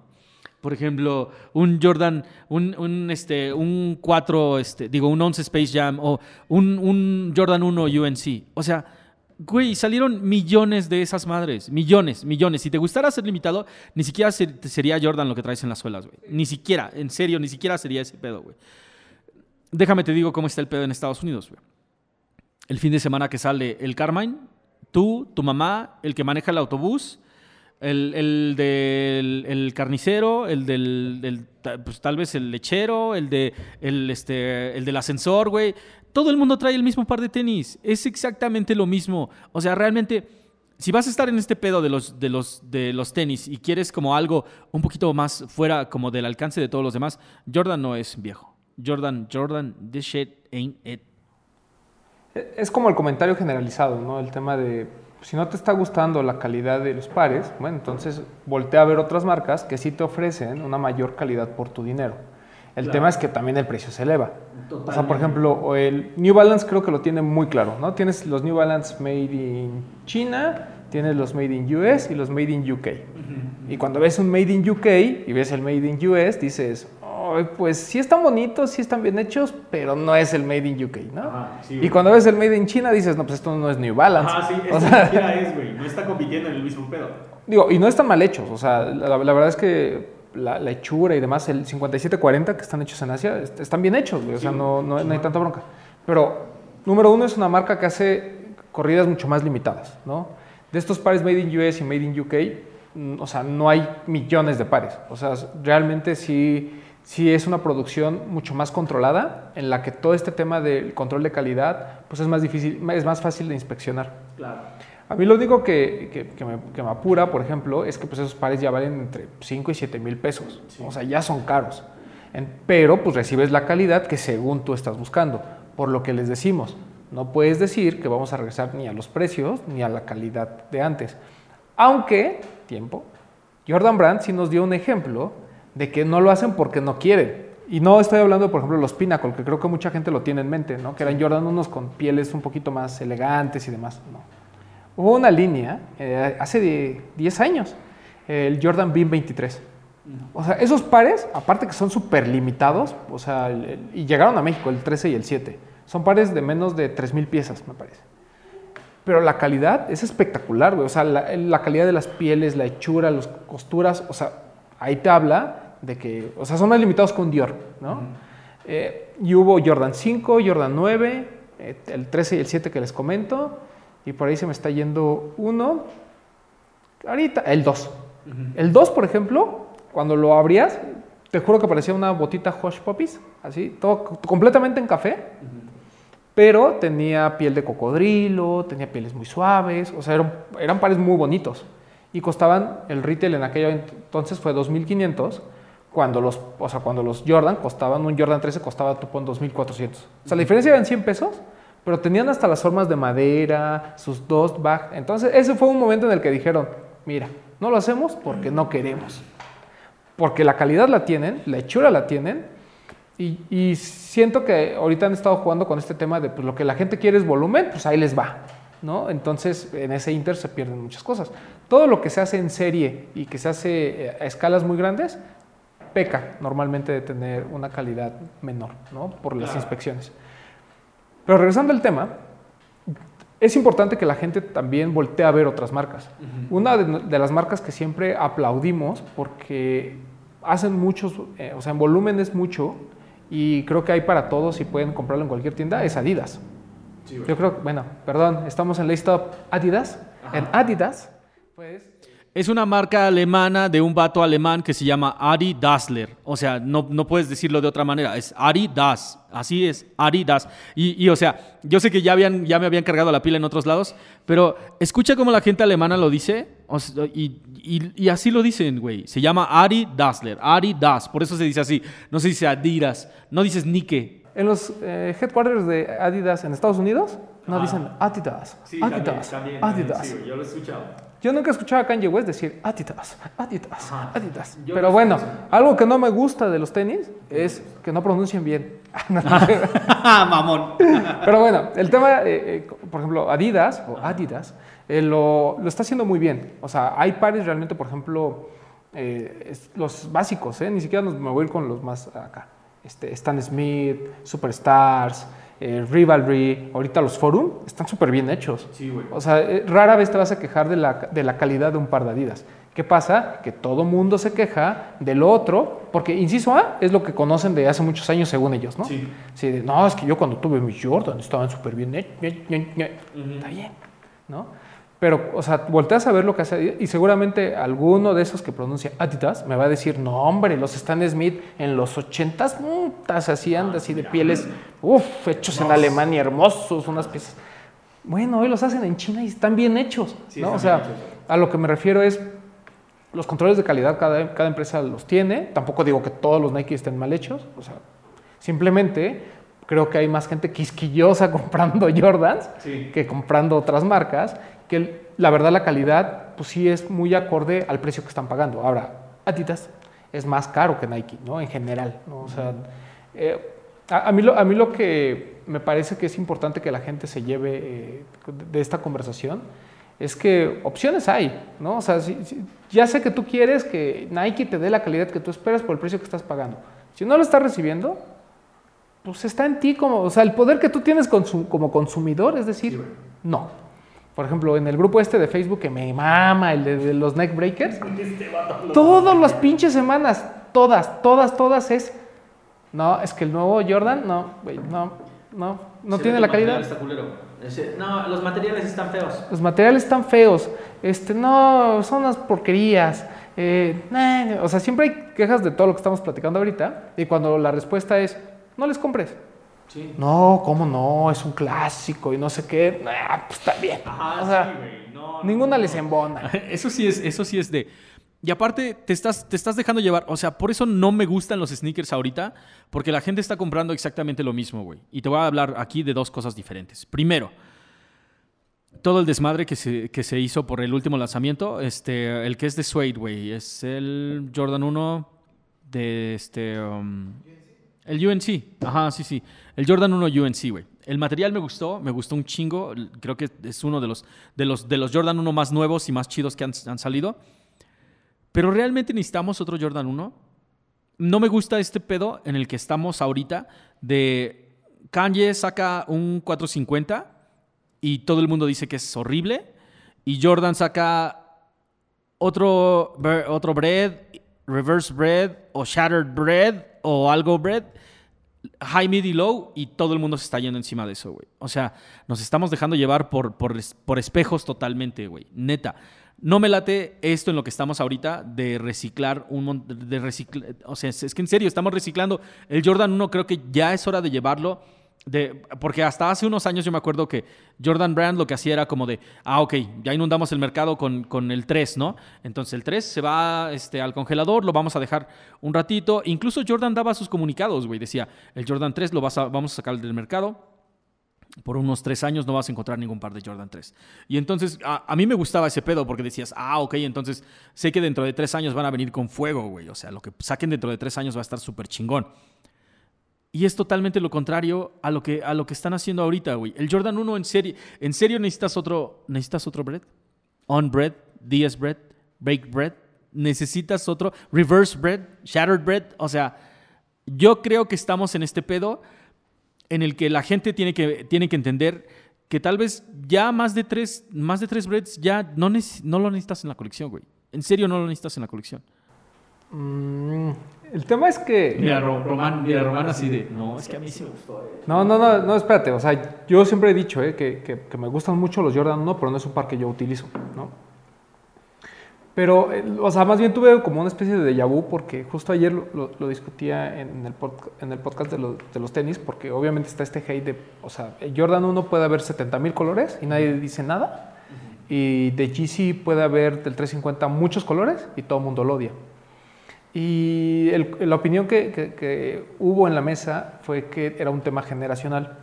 [SPEAKER 1] Por ejemplo, un Jordan, un, un, este, un 4, este, digo, un 11 Space Jam o un, un Jordan 1 UNC. O sea, güey, salieron millones de esas madres. Millones, millones. Si te gustara ser limitado, ni siquiera ser- sería Jordan lo que traes en las suelas, güey. Ni siquiera, en serio, ni siquiera sería ese pedo, güey. Déjame te digo cómo está el pedo en Estados Unidos, güey. El fin de semana que sale el Carmine, tú, tu mamá, el que maneja el autobús, el, el del el carnicero, el del, pues, tal vez el lechero, el, de, el, este, el del ascensor, güey. Todo el mundo trae el mismo par de tenis. Es exactamente lo mismo. O sea, realmente, si vas a estar en este pedo de los, de los, de los tenis y quieres como algo un poquito más fuera como del alcance de todos los demás, Jordan no es viejo. Jordan, Jordan, this shit ain't it.
[SPEAKER 2] Es como el comentario generalizado, ¿no? El tema de, si no te está gustando la calidad de los pares, bueno, entonces voltea a ver otras marcas que sí te ofrecen una mayor calidad por tu dinero. El
[SPEAKER 1] Claro.
[SPEAKER 2] tema es que también el precio se eleva. O sea, por ejemplo, el New Balance creo que lo tiene muy claro, ¿no? Tienes los New Balance made in China, tienes los made in US y los made in UK. Y cuando ves un made in UK y ves el made in US, dices, "Ay, pues sí están bonitos, sí están bien hechos, pero no es el made in UK, ¿no?
[SPEAKER 1] Ajá, sí,
[SPEAKER 2] y cuando ves el made in China, dices, no, pues esto no es New Balance. o sea,
[SPEAKER 1] es, güey. No está compitiendo en el mismo pedo. (laughs)
[SPEAKER 2] digo, y no están mal hechos, o sea, la, la verdad es que la, la hechura y demás, el 5740 que están hechos en Asia, est- están bien hechos, güey, o sea, no, no, no hay tanta bronca. Pero, número uno, es una marca que hace corridas mucho más limitadas, ¿no? De estos pares Made in US y Made in UK, mm, o sea, no hay millones de pares. O sea, realmente sí, sí es una producción mucho más controlada, en la que todo este tema del control de calidad, pues es más difícil, es más fácil de inspeccionar. A mí lo único que, que- que me, que me apura, por ejemplo, es que pues esos pares ya valen entre 5 y 7 mil pesos. O sea, ya son caros. En- pero pues recibes la calidad que según tú estás buscando. Por lo que les decimos, no puedes decir que vamos a regresar ni a los precios ni a la calidad de antes. Aunque, tiempo, Jordan Brand sí nos dio un ejemplo de que no lo hacen porque no quieren. Y no estoy hablando, por ejemplo, de los Pinnacle, que creo que mucha gente lo tiene en mente, ¿no? Que eran Jordan unos con pieles un poquito más elegantes y demás. No. Hubo una línea eh, hace de 10 años, el Jordan Beam 23. O sea, esos pares, aparte que son súper limitados, o sea, el- el- y llegaron a México, el 13 y el 7. Son pares de menos de 3.000 piezas, me parece. Pero la calidad es espectacular, güey. O sea, la, la calidad de las pieles, la hechura, las costuras, o sea, ahí te habla de que, o sea, son más limitados que un Dior, ¿no? Eh, y hubo Jordan 5, Jordan 9, eh, el 13 y el 7 que les comento, y por ahí se me está yendo uno. Ahorita, el 2. El 2, por ejemplo, cuando lo abrías, te juro que parecía una botita Hush Puppies, así, todo completamente en café pero tenía piel de cocodrilo, tenía pieles muy suaves, o sea, eran, eran pares muy bonitos. Y costaban, el retail en aquello entonces fue 2.500, cuando los, o sea, cuando los Jordan costaban, un Jordan 13 costaba tipo en 2.400. O sea, la diferencia eran 100 pesos, pero tenían hasta las formas de madera, sus dos bags. Entonces, ese fue un momento en el que dijeron, mira, no lo hacemos porque no queremos. Porque la calidad la tienen, la hechura la tienen, y, y siento que ahorita han estado jugando con este tema de pues, lo que la gente quiere es volumen, pues ahí les va. ¿no? Entonces, en ese inter se pierden muchas cosas. Todo lo que se hace en serie y que se hace eh, a escalas muy grandes, peca normalmente de tener una calidad menor, ¿no? Por las inspecciones. Pero regresando al tema, es importante que la gente también voltee a ver otras marcas. Una de, de las marcas que siempre aplaudimos porque hacen muchos, eh, o sea, en volumen es mucho y creo que hay para todos y pueden comprarlo en cualquier tienda, es Adidas. Yo creo, bueno, perdón, estamos en la lista Adidas. En Adidas, pues
[SPEAKER 1] Es una marca alemana de un vato alemán que se llama Ari Dassler. O sea, no, no puedes decirlo de otra manera. Es Ari Das. Así es, Ari Das. Y, y, o sea, yo sé que ya, habían, ya me habían cargado la pila en otros lados, pero escucha cómo la gente alemana lo dice. o sea, y, y- y así lo dicen, güey. Se llama Ari Dassler. Ari Das. Por eso se dice así. No se dice Adidas. No dices Nike.
[SPEAKER 2] en los eh, headquarters de Adidas en Estados Unidos no dicen Adidas, Adidas, Adidas.
[SPEAKER 1] yo lo he escuchado.
[SPEAKER 2] Yo nunca he escuchado a Kanye West decir Adidas, Adidas, Adidas. Pero bueno, algo que no me gusta de los tenis es que no pronuncien bien. (laughs) (laughs)
[SPEAKER 1] Mamón.
[SPEAKER 2] Pero bueno, el tema, eh, eh, por ejemplo, Adidas o Adidas eh, lo, lo está haciendo muy bien. O sea, hay pares realmente, por ejemplo, es- los básicos, ni siquiera nos, me voy a ir con los más acá. Este, Stan Smith, Superstars, eh, Rivalry, ahorita los Forum, están súper bien hechos.
[SPEAKER 1] Sí, güey.
[SPEAKER 2] O sea, eh, rara vez te vas a quejar de la, de la calidad de un par de Adidas. ¿Qué pasa? Que todo mundo se queja de lo otro, porque inciso A es lo que conocen de hace muchos años según ellos, ¿no?
[SPEAKER 1] Sí.
[SPEAKER 2] Sí, de, no, es que yo cuando tuve mis Jordan estaban súper bien. eh, eh, eh, eh". Está bien, ¿no? Pero, o sea, volteas a ver lo que hace y seguramente alguno de esos que pronuncia Adidas me va a decir, no, hombre, los Stan Smith en los 80s, putas, así anda, así de pieles, uff, hechos en Alemania, hermosos, unas piezas. Bueno, hoy los hacen en China y están bien hechos,
[SPEAKER 1] Sí,
[SPEAKER 2] ¿no? O sea,
[SPEAKER 1] hechos.
[SPEAKER 2] a lo que me refiero es, los controles de calidad cada, cada empresa los tiene. Tampoco digo que todos los Nike estén mal hechos. O sea, simplemente creo que hay más gente quisquillosa (laughs) comprando Jordans
[SPEAKER 1] Sí.
[SPEAKER 2] que comprando otras marcas. Que la verdad la calidad, pues sí es muy acorde al precio que están pagando. Ahora, Adidas es más caro que Nike, ¿no? En general, ¿no? O sea, eh, a, a mí lo, a mí lo que me parece que es importante que la gente se lleve eh, de esta conversación es que opciones hay, ¿no? O sea, si- si- ya sé que tú quieres que Nike te dé la calidad que tú esperas por el precio que estás pagando. Si no lo estás recibiendo, pues está en ti como, o sea, el poder que tú tienes consu- como consumidor, es decir, no. Por ejemplo, en el grupo este de Facebook que me mama, el de, de los neck breakers, todas las pinches semanas, todas, todas, todas es, no, es que el nuevo Jordan, no, güey, no, no, no
[SPEAKER 1] Se
[SPEAKER 2] tiene la calidad.
[SPEAKER 1] está culero. No, los materiales están feos.
[SPEAKER 2] Los materiales están feos, este, no, son unas porquerías. eh, nah, o sea, siempre hay quejas de todo lo que estamos platicando ahorita y cuando la respuesta es, no les compres.
[SPEAKER 1] Sí.
[SPEAKER 2] No, ¿cómo no? Es un clásico y no sé qué. Nah, pues está bien.
[SPEAKER 1] Ajá,
[SPEAKER 2] o sea,
[SPEAKER 1] sí, güey. No, no,
[SPEAKER 2] ninguna
[SPEAKER 1] no.
[SPEAKER 2] les embona. (laughs)
[SPEAKER 1] Eso sí es, eso sí es de. Y aparte, te estás, te estás dejando llevar. O sea, por eso no me gustan los sneakers ahorita. Porque la gente está comprando exactamente lo mismo, güey. Y te voy a hablar aquí de dos cosas diferentes. Primero, todo el desmadre que se, que se hizo por el último lanzamiento. Este, el que es de Suede, güey. Es el Jordan 1 de este. um, el UNC. Ajá, sí, sí. El Jordan 1 UNC, güey. El material me gustó, me gustó un chingo. Creo que es uno de los, de los, de los Jordan 1 más nuevos y más chidos que han, salido. Pero realmente necesitamos otro Jordan 1. No me gusta este pedo en el que estamos ahorita de Kanye saca un 450 y todo el mundo dice que es horrible. Y Jordan saca otro, otro bread, reverse bread o shattered bread o algo bread, high, mid y low y todo el mundo se está yendo encima de eso, güey. O sea, nos estamos dejando llevar por, por, por espejos totalmente, güey. Neta. No me late esto en lo que estamos ahorita de reciclar un mon- de recicla- o sea, es que en serio estamos reciclando el Jordan 1 creo que ya es hora de llevarlo de, porque hasta hace unos años yo me acuerdo que Jordan Brand lo que hacía era como de, ah, ok, ya inundamos el mercado con, con el 3, ¿no? Entonces el 3 se va este, al congelador, lo vamos a dejar un ratito. Incluso Jordan daba sus comunicados, güey. Decía, el Jordan 3 lo vas a, vamos a sacar del mercado. Por unos tres años no vas a encontrar ningún par de Jordan 3. Y entonces a, a mí me gustaba ese pedo porque decías, ah, ok, entonces sé que dentro de tres años van a venir con fuego, güey. O sea, lo que saquen dentro de tres años va a estar súper chingón. Y es totalmente lo contrario a lo que, a lo que están haciendo ahorita, güey. El Jordan 1 en serio, ¿en serio necesitas otro, necesitas otro bread? On bread, DS bread, baked bread. ¿Necesitas otro reverse bread, shattered bread? O sea, yo creo que estamos en este pedo en el que la gente tiene que, tiene que entender que tal vez ya más de tres, más de tres breads ya no, no lo necesitas en la colección, güey. En serio no lo necesitas en la colección.
[SPEAKER 2] Mm, el tema es que...
[SPEAKER 1] Mira, Román, mira, Román así de, no, es que a mí sí me gustó. eh".
[SPEAKER 2] No, no, no, no, espérate. O sea, yo siempre he dicho eh, que, que- que me gustan mucho los Jordan 1, pero no es un par que yo utilizo, ¿no? Pero, eh, o sea, más bien tuve como una especie de déjà vu porque justo ayer lo, lo- lo discutía en el, en el podcast de, los- de los tenis, porque obviamente está este hate de, o sea, el Jordan 1 puede haber 70 mil colores y nadie dice nada. Y de GC puede haber del 350 muchos colores y todo el mundo lo odia. Y el- la opinión que, que- que hubo en la mesa fue que era un tema generacional.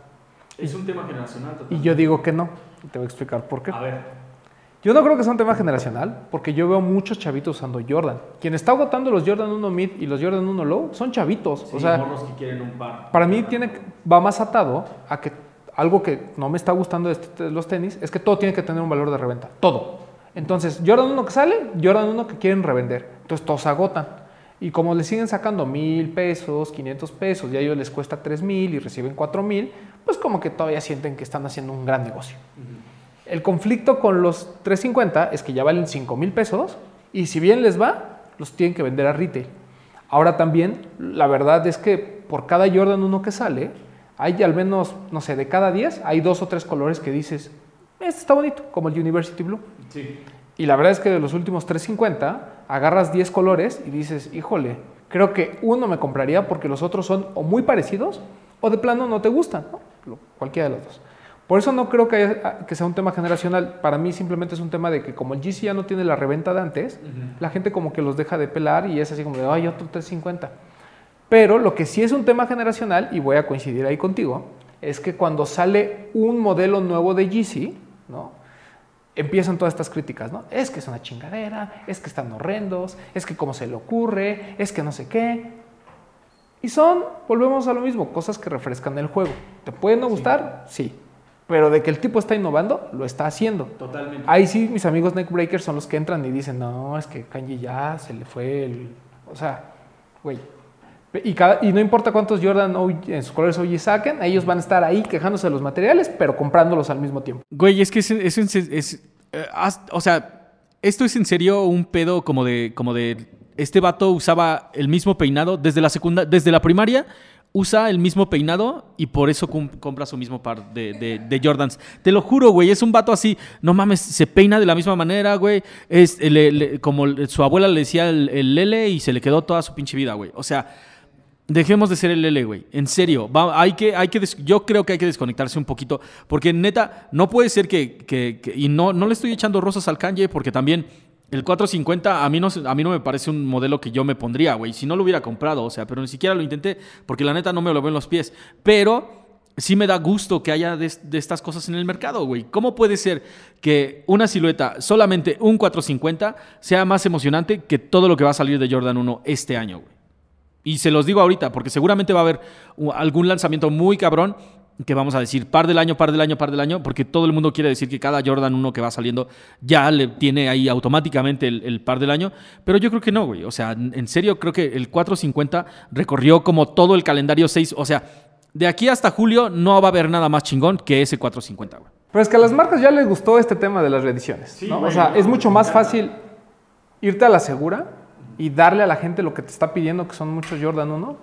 [SPEAKER 1] Es un tema generacional
[SPEAKER 2] Y yo digo que no. Te voy a explicar por qué.
[SPEAKER 1] A ver.
[SPEAKER 2] Yo no creo que sea un tema generacional, porque yo veo muchos chavitos usando Jordan. Quien está agotando los Jordan 1 Mid y los Jordan 1 Low son chavitos. o sea,
[SPEAKER 1] que quieren un par.
[SPEAKER 2] para mí tiene, va más atado a que algo que no me está gustando de, este- de los tenis es que todo tiene que tener un valor de reventa. Todo. Entonces, Jordan 1 que sale, Jordan 1 que quieren revender. Entonces, todos agotan. Y como le siguen sacando mil pesos, 500 pesos, y a ellos les cuesta 3 mil y reciben 4 mil, pues como que todavía sienten que están haciendo un gran negocio. El conflicto con los 350 es que ya valen 5 mil pesos y si bien les va, los tienen que vender a retail. Ahora también, la verdad es que por cada Jordan 1 que sale, hay al menos, no sé, de cada 10, hay dos o tres colores que dices, este está bonito, como el University Blue.
[SPEAKER 1] Sí.
[SPEAKER 2] Y la verdad es que de los últimos 350, agarras 10 colores y dices, híjole, creo que uno me compraría porque los otros son o muy parecidos o de plano no te gustan, ¿no? Cualquiera de los dos. Por eso no creo que, haya- que sea un tema generacional. Para mí simplemente es un tema de que como el GC ya no tiene la reventa de antes, la gente como que los deja de pelar y es así como de, ay, otro 350. Pero lo que sí es un tema generacional, y voy a coincidir ahí contigo, es que cuando sale un modelo nuevo de GC, ¿no? Empiezan todas estas críticas, ¿no? Es que es una chingadera, es que están horrendos, es que cómo se le ocurre, es que no sé qué. Y son, volvemos a lo mismo, cosas que refrescan el juego. ¿Te pueden no gustar? Sí. Pero de que el tipo está innovando, lo está haciendo.
[SPEAKER 1] Totalmente.
[SPEAKER 2] Ahí sí, mis amigos neckbreakers son los que entran y dicen, no, es que Kanye ya se le fue el... O sea, güey, Y, cada- y no importa cuántos Jordan OG en sus colores OG saquen, ellos van a estar ahí quejándose de los materiales, pero comprándolos al mismo tiempo.
[SPEAKER 1] Güey, es que es, es- eh, o sea, esto es en serio un pedo como de, como de, este vato usaba el mismo peinado desde la secunda, desde la primaria, usa el mismo peinado y por eso compra su mismo par de, de- Jordans. Te lo juro, güey, es un vato así, no mames, se peina de la misma manera, güey, es como su abuela le decía el lele y se le quedó toda su pinche vida, güey. O sea, Dejemos de ser el L, güey. En serio. Va- hay que, hay que yo creo que hay que desconectarse un poquito. Porque neta, no puede ser que. que- que- y no, no le estoy echando rosas al Kanye, porque también el 450 a mí, no, a mí no me parece un modelo que yo me pondría, güey. Si no lo hubiera comprado, o sea, pero ni siquiera lo intenté, porque la neta no me lo veo en los pies. Pero sí me da gusto que haya de, de estas cosas en el mercado, güey. ¿Cómo puede ser que una silueta, solamente un 450, sea más emocionante que todo lo que va a salir de Jordan 1 este año, güey? Y se los digo ahorita, porque seguramente va a haber algún lanzamiento muy cabrón que vamos a decir par del año, par del año, par del año, porque todo el mundo quiere decir que cada Jordan 1 que va saliendo ya le tiene ahí automáticamente el, el par del año, pero yo creo que no, güey. O sea, en serio creo que el 450 recorrió como todo el calendario 6, o sea, de aquí hasta julio no va a haber nada más chingón que ese 450, güey.
[SPEAKER 2] Pero es que a las marcas ya les gustó este tema de las reediciones. ¿no? O sea, es mucho más fácil irte a la segura y darle a la gente lo que te está pidiendo, que son muchos Jordan 1,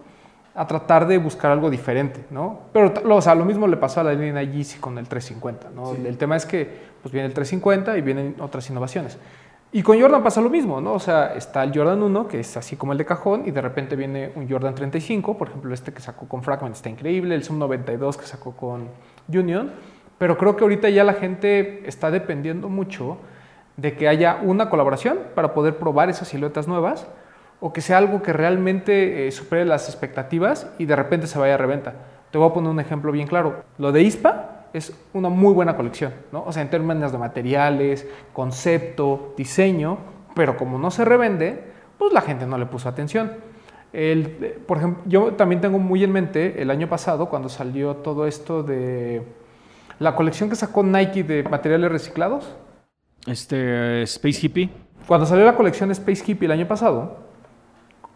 [SPEAKER 2] a tratar de buscar algo diferente, ¿no? Pero, o sea, lo mismo le pasó a la línea Yeezy con el 350, ¿no? El tema es que pues viene el 350 y vienen otras innovaciones. Y con Jordan pasa lo mismo, ¿no? O sea, está el Jordan 1, que es así como el de cajón, y de repente viene un Jordan 35, por ejemplo, este que sacó con Fragment está increíble, el Zoom 92 que sacó con Union, pero creo que ahorita ya la gente está dependiendo mucho de que haya una colaboración para poder probar esas siluetas nuevas o que sea algo que realmente eh, supere las expectativas y de repente se vaya a reventa. Te voy a poner un ejemplo bien claro. Lo de ISPA es una muy buena colección, ¿no? O sea, en términos de materiales, concepto, diseño, pero como no se revende, pues la gente no le puso atención. El, eh, por ejemplo, yo también tengo muy en mente el año pasado cuando salió todo esto de la colección que sacó Nike de materiales reciclados.
[SPEAKER 1] Este, Space Hippie.
[SPEAKER 2] Cuando salió la colección Space Hippie el año pasado,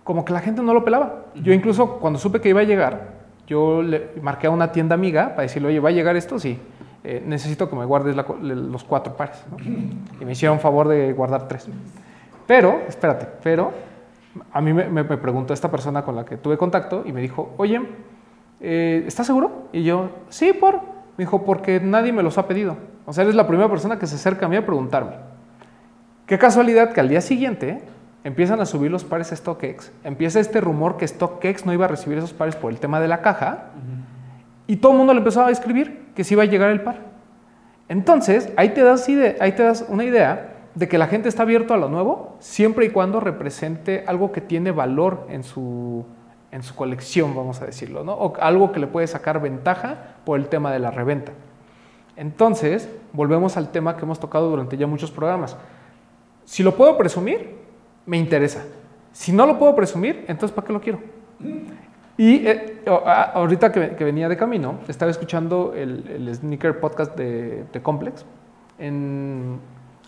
[SPEAKER 2] como que la gente no lo pelaba. Yo incluso cuando supe que iba a llegar, yo le marqué a una tienda amiga para decirle, oye, ¿va a llegar esto? Sí. Eh, necesito que me guardes la los cuatro pares. ¿no? Y me hicieron favor de guardar tres. Pero, espérate, pero a mí me, me- me preguntó esta persona con la que tuve contacto y me dijo, oye, eh, ¿estás seguro? Y yo, sí, por. Me dijo, porque nadie me los ha pedido. O sea, eres la primera persona que se acerca a mí a preguntarme. Qué casualidad que al día siguiente empiezan a subir los pares a StockX. Empieza este rumor que StockX no iba a recibir esos pares por el tema de la caja. Y todo el mundo le empezó a escribir que sí iba a llegar el par. Entonces, ahí te, das ide- ahí te das una idea de que la gente está abierto a lo nuevo siempre y cuando represente algo que tiene valor en su, en su colección, vamos a decirlo, ¿no? O algo que le puede sacar ventaja por el tema de la reventa. Entonces, volvemos al tema que hemos tocado durante ya muchos programas. Si lo puedo presumir, me interesa. Si no lo puedo presumir, entonces ¿para qué lo quiero? Y eh, ahorita que, que venía de camino, estaba escuchando el, el Sneaker Podcast de, de Complex, en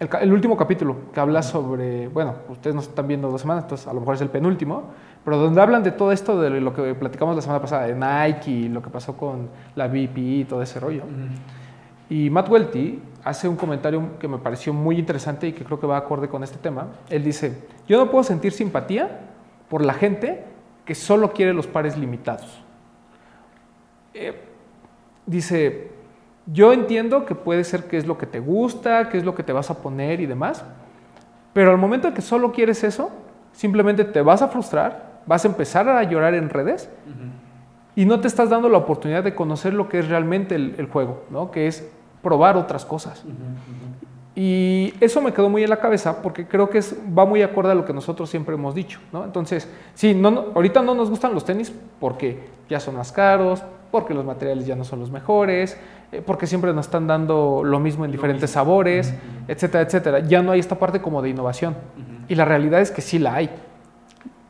[SPEAKER 2] el, el último capítulo, que habla sobre, bueno, ustedes nos están viendo dos semanas, entonces a lo mejor es el penúltimo, pero donde hablan de todo esto, de lo que platicamos la semana pasada, de Nike, y lo que pasó con la BP y todo ese rollo. Y Matt Welty hace un comentario que me pareció muy interesante y que creo que va acorde con este tema. Él dice, yo no puedo sentir simpatía por la gente que solo quiere los pares limitados. Eh, dice, yo entiendo que puede ser que es lo que te gusta, que es lo que te vas a poner y demás, pero al momento en que solo quieres eso, simplemente te vas a frustrar, vas a empezar a llorar en redes y no te estás dando la oportunidad de conocer lo que es realmente el, el juego, ¿no? que es probar otras cosas. Y eso me quedó muy en la cabeza porque creo que es, va muy acorde a lo que nosotros siempre hemos dicho. ¿no? Entonces, sí, no, no- ahorita no nos gustan los tenis porque ya son más caros, porque los materiales ya no son los mejores, porque siempre nos están dando lo mismo en diferentes sabores, etcétera, etcétera. Ya no hay esta parte como de innovación. Y la realidad es que sí la hay.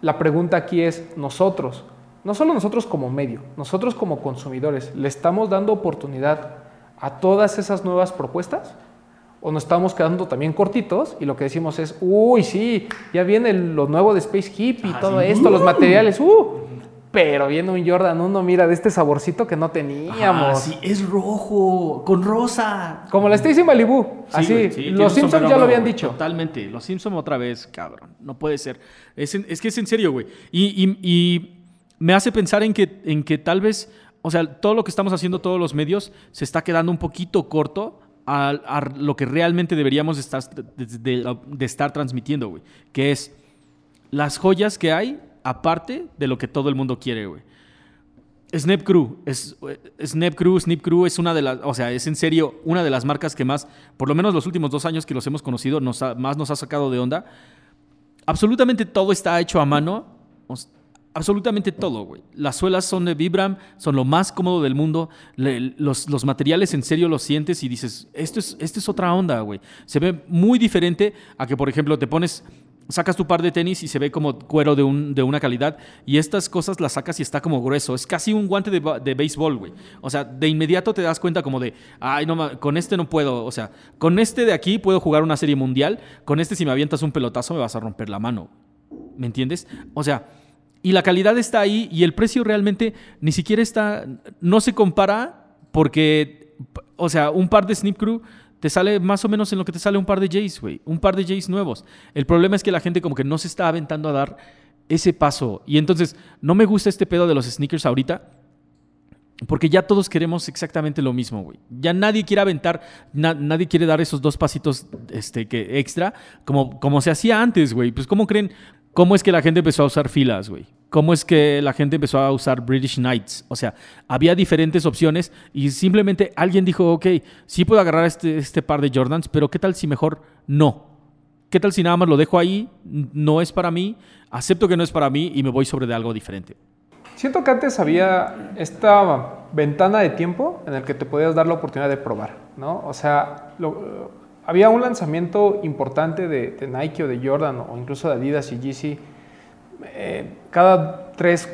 [SPEAKER 2] La pregunta aquí es, nosotros, no solo nosotros como medio, nosotros como consumidores, ¿le estamos dando oportunidad a todas esas nuevas propuestas? ¿O nos estamos quedando también cortitos y lo que decimos es, uy, sí, ya viene lo nuevo de Space Hip y todo esto, los materiales, uh, Pero viendo un Jordan 1, mira, de este saborcito que no teníamos.
[SPEAKER 1] Ah, sí, es rojo, con rosa.
[SPEAKER 2] Como la Stacy Malibu.
[SPEAKER 1] Sí,
[SPEAKER 2] Así.
[SPEAKER 1] sí,
[SPEAKER 2] los Simpsons ya lo habían dicho.
[SPEAKER 1] Totalmente. Los Simpsons otra vez, cabrón. No puede ser. Es, en- es que es en serio, güey. Y, y- y me hace pensar en que, en que tal vez, o sea, todo lo que estamos haciendo, todos los medios, se está quedando un poquito corto a, a lo que realmente deberíamos estar, de, de- de estar transmitiendo, güey. Que es las joyas que hay aparte de lo que todo el mundo quiere, güey. Snap Crew, es, eh, Snap Crew, Snip Crew es una de las, o sea, es en serio una de las marcas que más, por lo menos los últimos dos años que los hemos conocido, nos ha- más nos ha sacado de onda. Absolutamente todo está hecho a mano, absolutamente todo, güey. Las suelas son de Vibram, son lo más cómodo del mundo. Los, los materiales en serio los sientes y dices, esto es, esto es otra onda, güey. Se ve muy diferente a que, por ejemplo, te pones sacas tu par de tenis y se ve como cuero de, un- de una calidad y estas cosas las sacas y está como grueso. Es casi un guante de, de béisbol, güey. O sea, de inmediato te das cuenta como de, ay, no, con este no puedo. O sea, con este de aquí puedo jugar una serie mundial. Con este si me avientas un pelotazo me vas a romper la mano. ¿Me entiendes? O sea, y la calidad está ahí y el precio realmente ni siquiera está, no se compara porque, o sea, un par de Snip Crew te sale más o menos en lo que te sale un par de Jays, güey. Un par de Jays nuevos. El problema es que la gente como que no se está aventando a dar ese paso. Y entonces, no me gusta este pedo de los sneakers ahorita. Porque ya todos queremos exactamente lo mismo, güey. Ya nadie quiere aventar, na- nadie quiere dar esos dos pasitos este, que extra, como, como se hacía antes, güey. Pues, ¿cómo creen? ¿Cómo es que la gente empezó a usar filas, güey? ¿Cómo es que la gente empezó a usar British Knights? O sea, había diferentes opciones y simplemente alguien dijo, ok, sí puedo agarrar este, este par de Jordans, pero ¿qué tal si mejor no? ¿Qué tal si nada más lo dejo ahí? No es para mí, acepto que no es para mí y me voy sobre de algo diferente.
[SPEAKER 2] Siento que antes había esta ventana de tiempo en el que te podías dar la oportunidad de probar, ¿no? O sea, lo- había un lanzamiento importante de, de Nike o de Jordan o incluso de Adidas y Yeezy eh, cada tres,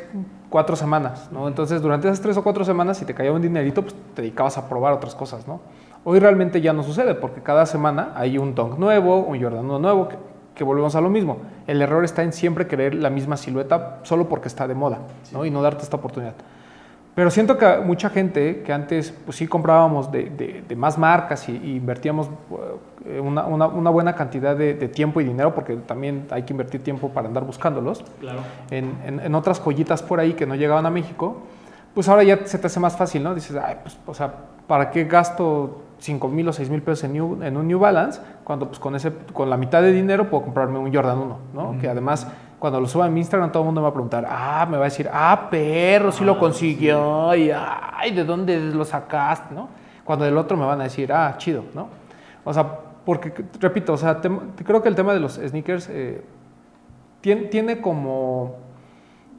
[SPEAKER 2] cuatro semanas, ¿no? Entonces, durante esas tres o cuatro semanas, si te caía un dinerito, pues te dedicabas a probar otras cosas, ¿no? Hoy realmente ya no sucede porque cada semana hay un Dunk nuevo, un Jordan nuevo, que, que volvemos a lo mismo. El error está en siempre querer la misma silueta solo porque está de moda, ¿no? Y no darte esta oportunidad. Pero siento que mucha gente que antes, pues sí comprábamos de, de- de más marcas y, y invertíamos eh, una, una- una buena cantidad de, de tiempo y dinero, porque también hay que invertir tiempo para andar buscándolos,
[SPEAKER 1] Claro.
[SPEAKER 2] en, en- en otras joyitas por ahí que no llegaban a México, pues ahora ya se te hace más fácil, ¿no? Dices, ay, pues, o sea, ¿para qué gasto 5 mil o 6 mil pesos en, New- en un New Balance cuando pues con, ese, con la mitad de dinero puedo comprarme un Jordan 1, ¿no? Que además, cuando lo suba en mi Instagram, todo el mundo me va a preguntar, ah, me va a decir, ah, perro, sí lo consiguió, y ay, ¿de dónde lo sacaste, no? Cuando del otro me van a decir, ah, chido, ¿no? O sea, porque, repito, o sea, tem- creo que el tema de los sneakers eh, tiene, tiene como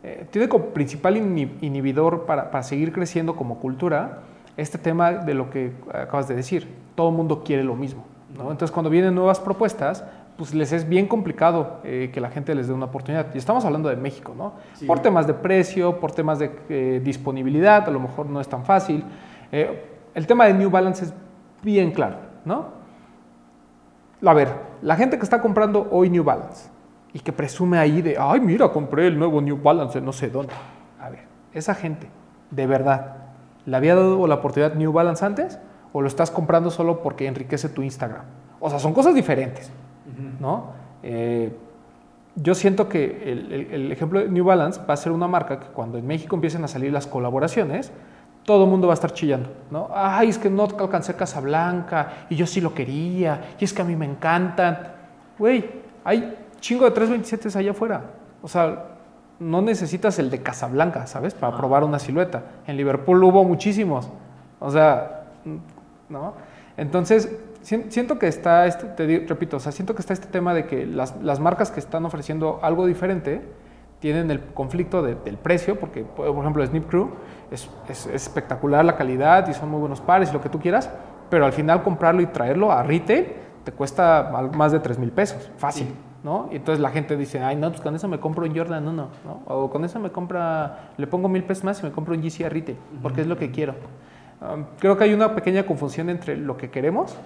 [SPEAKER 2] eh, tiene como principal inhibidor para, para seguir creciendo como cultura este tema de lo que acabas de decir. Todo el mundo quiere lo mismo. ¿no? Entonces, cuando vienen nuevas propuestas, pues les es bien complicado eh, que la gente les dé una oportunidad. Y estamos hablando de México, ¿no?
[SPEAKER 1] Sí.
[SPEAKER 2] Por temas de precio, por temas de eh, disponibilidad, a lo mejor no es tan fácil. Eh, el tema de New Balance es bien claro, ¿no? A ver, la gente que está comprando hoy New Balance y que presume ahí de, ay, mira, compré el nuevo New Balance no sé dónde. A ver, esa gente, de verdad, ¿le había dado la oportunidad New Balance antes o lo estás comprando solo porque enriquece tu Instagram? O sea, son cosas diferentes, ¿no? Eh, yo siento que el, el- el ejemplo de New Balance va a ser una marca que cuando en México empiecen a salir las colaboraciones, todo el mundo va a estar chillando, ¿no? Ay, es que no alcancé Casablanca y yo sí lo quería y es que a mí me encantan. Güey, hay chingo de 327 allá afuera. O sea, no necesitas el de Casablanca, ¿sabes? Para probar una silueta. En Liverpool hubo muchísimos. O sea, ¿no? Entonces, siento que está, este, te digo- repito, o sea, siento que está este tema de que las, las marcas que están ofreciendo algo diferente tienen el conflicto de- del precio, porque, por ejemplo, Snip Crew es, es- es espectacular la calidad y son muy buenos pares y lo que tú quieras, pero al final comprarlo y traerlo a retail te cuesta más de 3 mil pesos, fácil.
[SPEAKER 1] Sí.
[SPEAKER 2] ¿no? Y entonces la gente dice, ay, no, pues con eso me compro un Jordan 1, ¿no? O con eso me compra, le pongo mil pesos más y me compro un GC a retail, porque es lo que quiero. Um, creo que hay una pequeña confusión entre lo que queremos,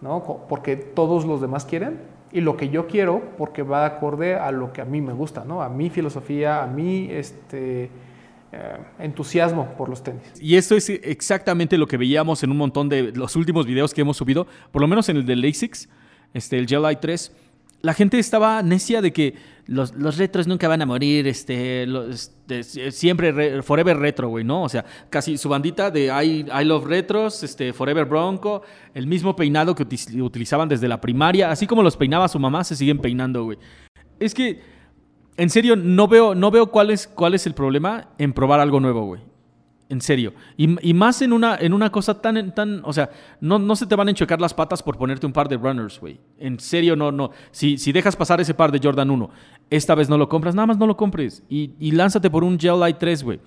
[SPEAKER 2] ¿no? Porque todos los demás quieren, y lo que yo quiero porque va acorde a lo que a mí me gusta, ¿no? A mi filosofía, a mi, este, eh, entusiasmo por los tenis.
[SPEAKER 1] Y esto es exactamente lo que veíamos en un montón de los últimos videos que hemos subido, por lo menos en el de ASICS, este, el Gel 3. La gente estaba necia de que los, retros nunca van a morir, este, este siempre forever retro, güey, ¿no? O sea, casi su bandita de I, I, Love Retros, este, Forever Bronco, el mismo peinado que utilizaban desde la primaria, así como los peinaba su mamá, se siguen peinando, güey. Es que en serio, no veo, no veo cuál, es, cuál es el problema en probar algo nuevo, güey. En serio. Y, más en una, en una cosa tan, tan. O sea, no, no se te van a enchocar las patas por ponerte un par de runners, güey. En serio, no, no. Si, si dejas pasar ese par de Jordan 1, esta vez no lo compras, nada más no lo compres. Y, y lánzate por un Gel Light 3, güey.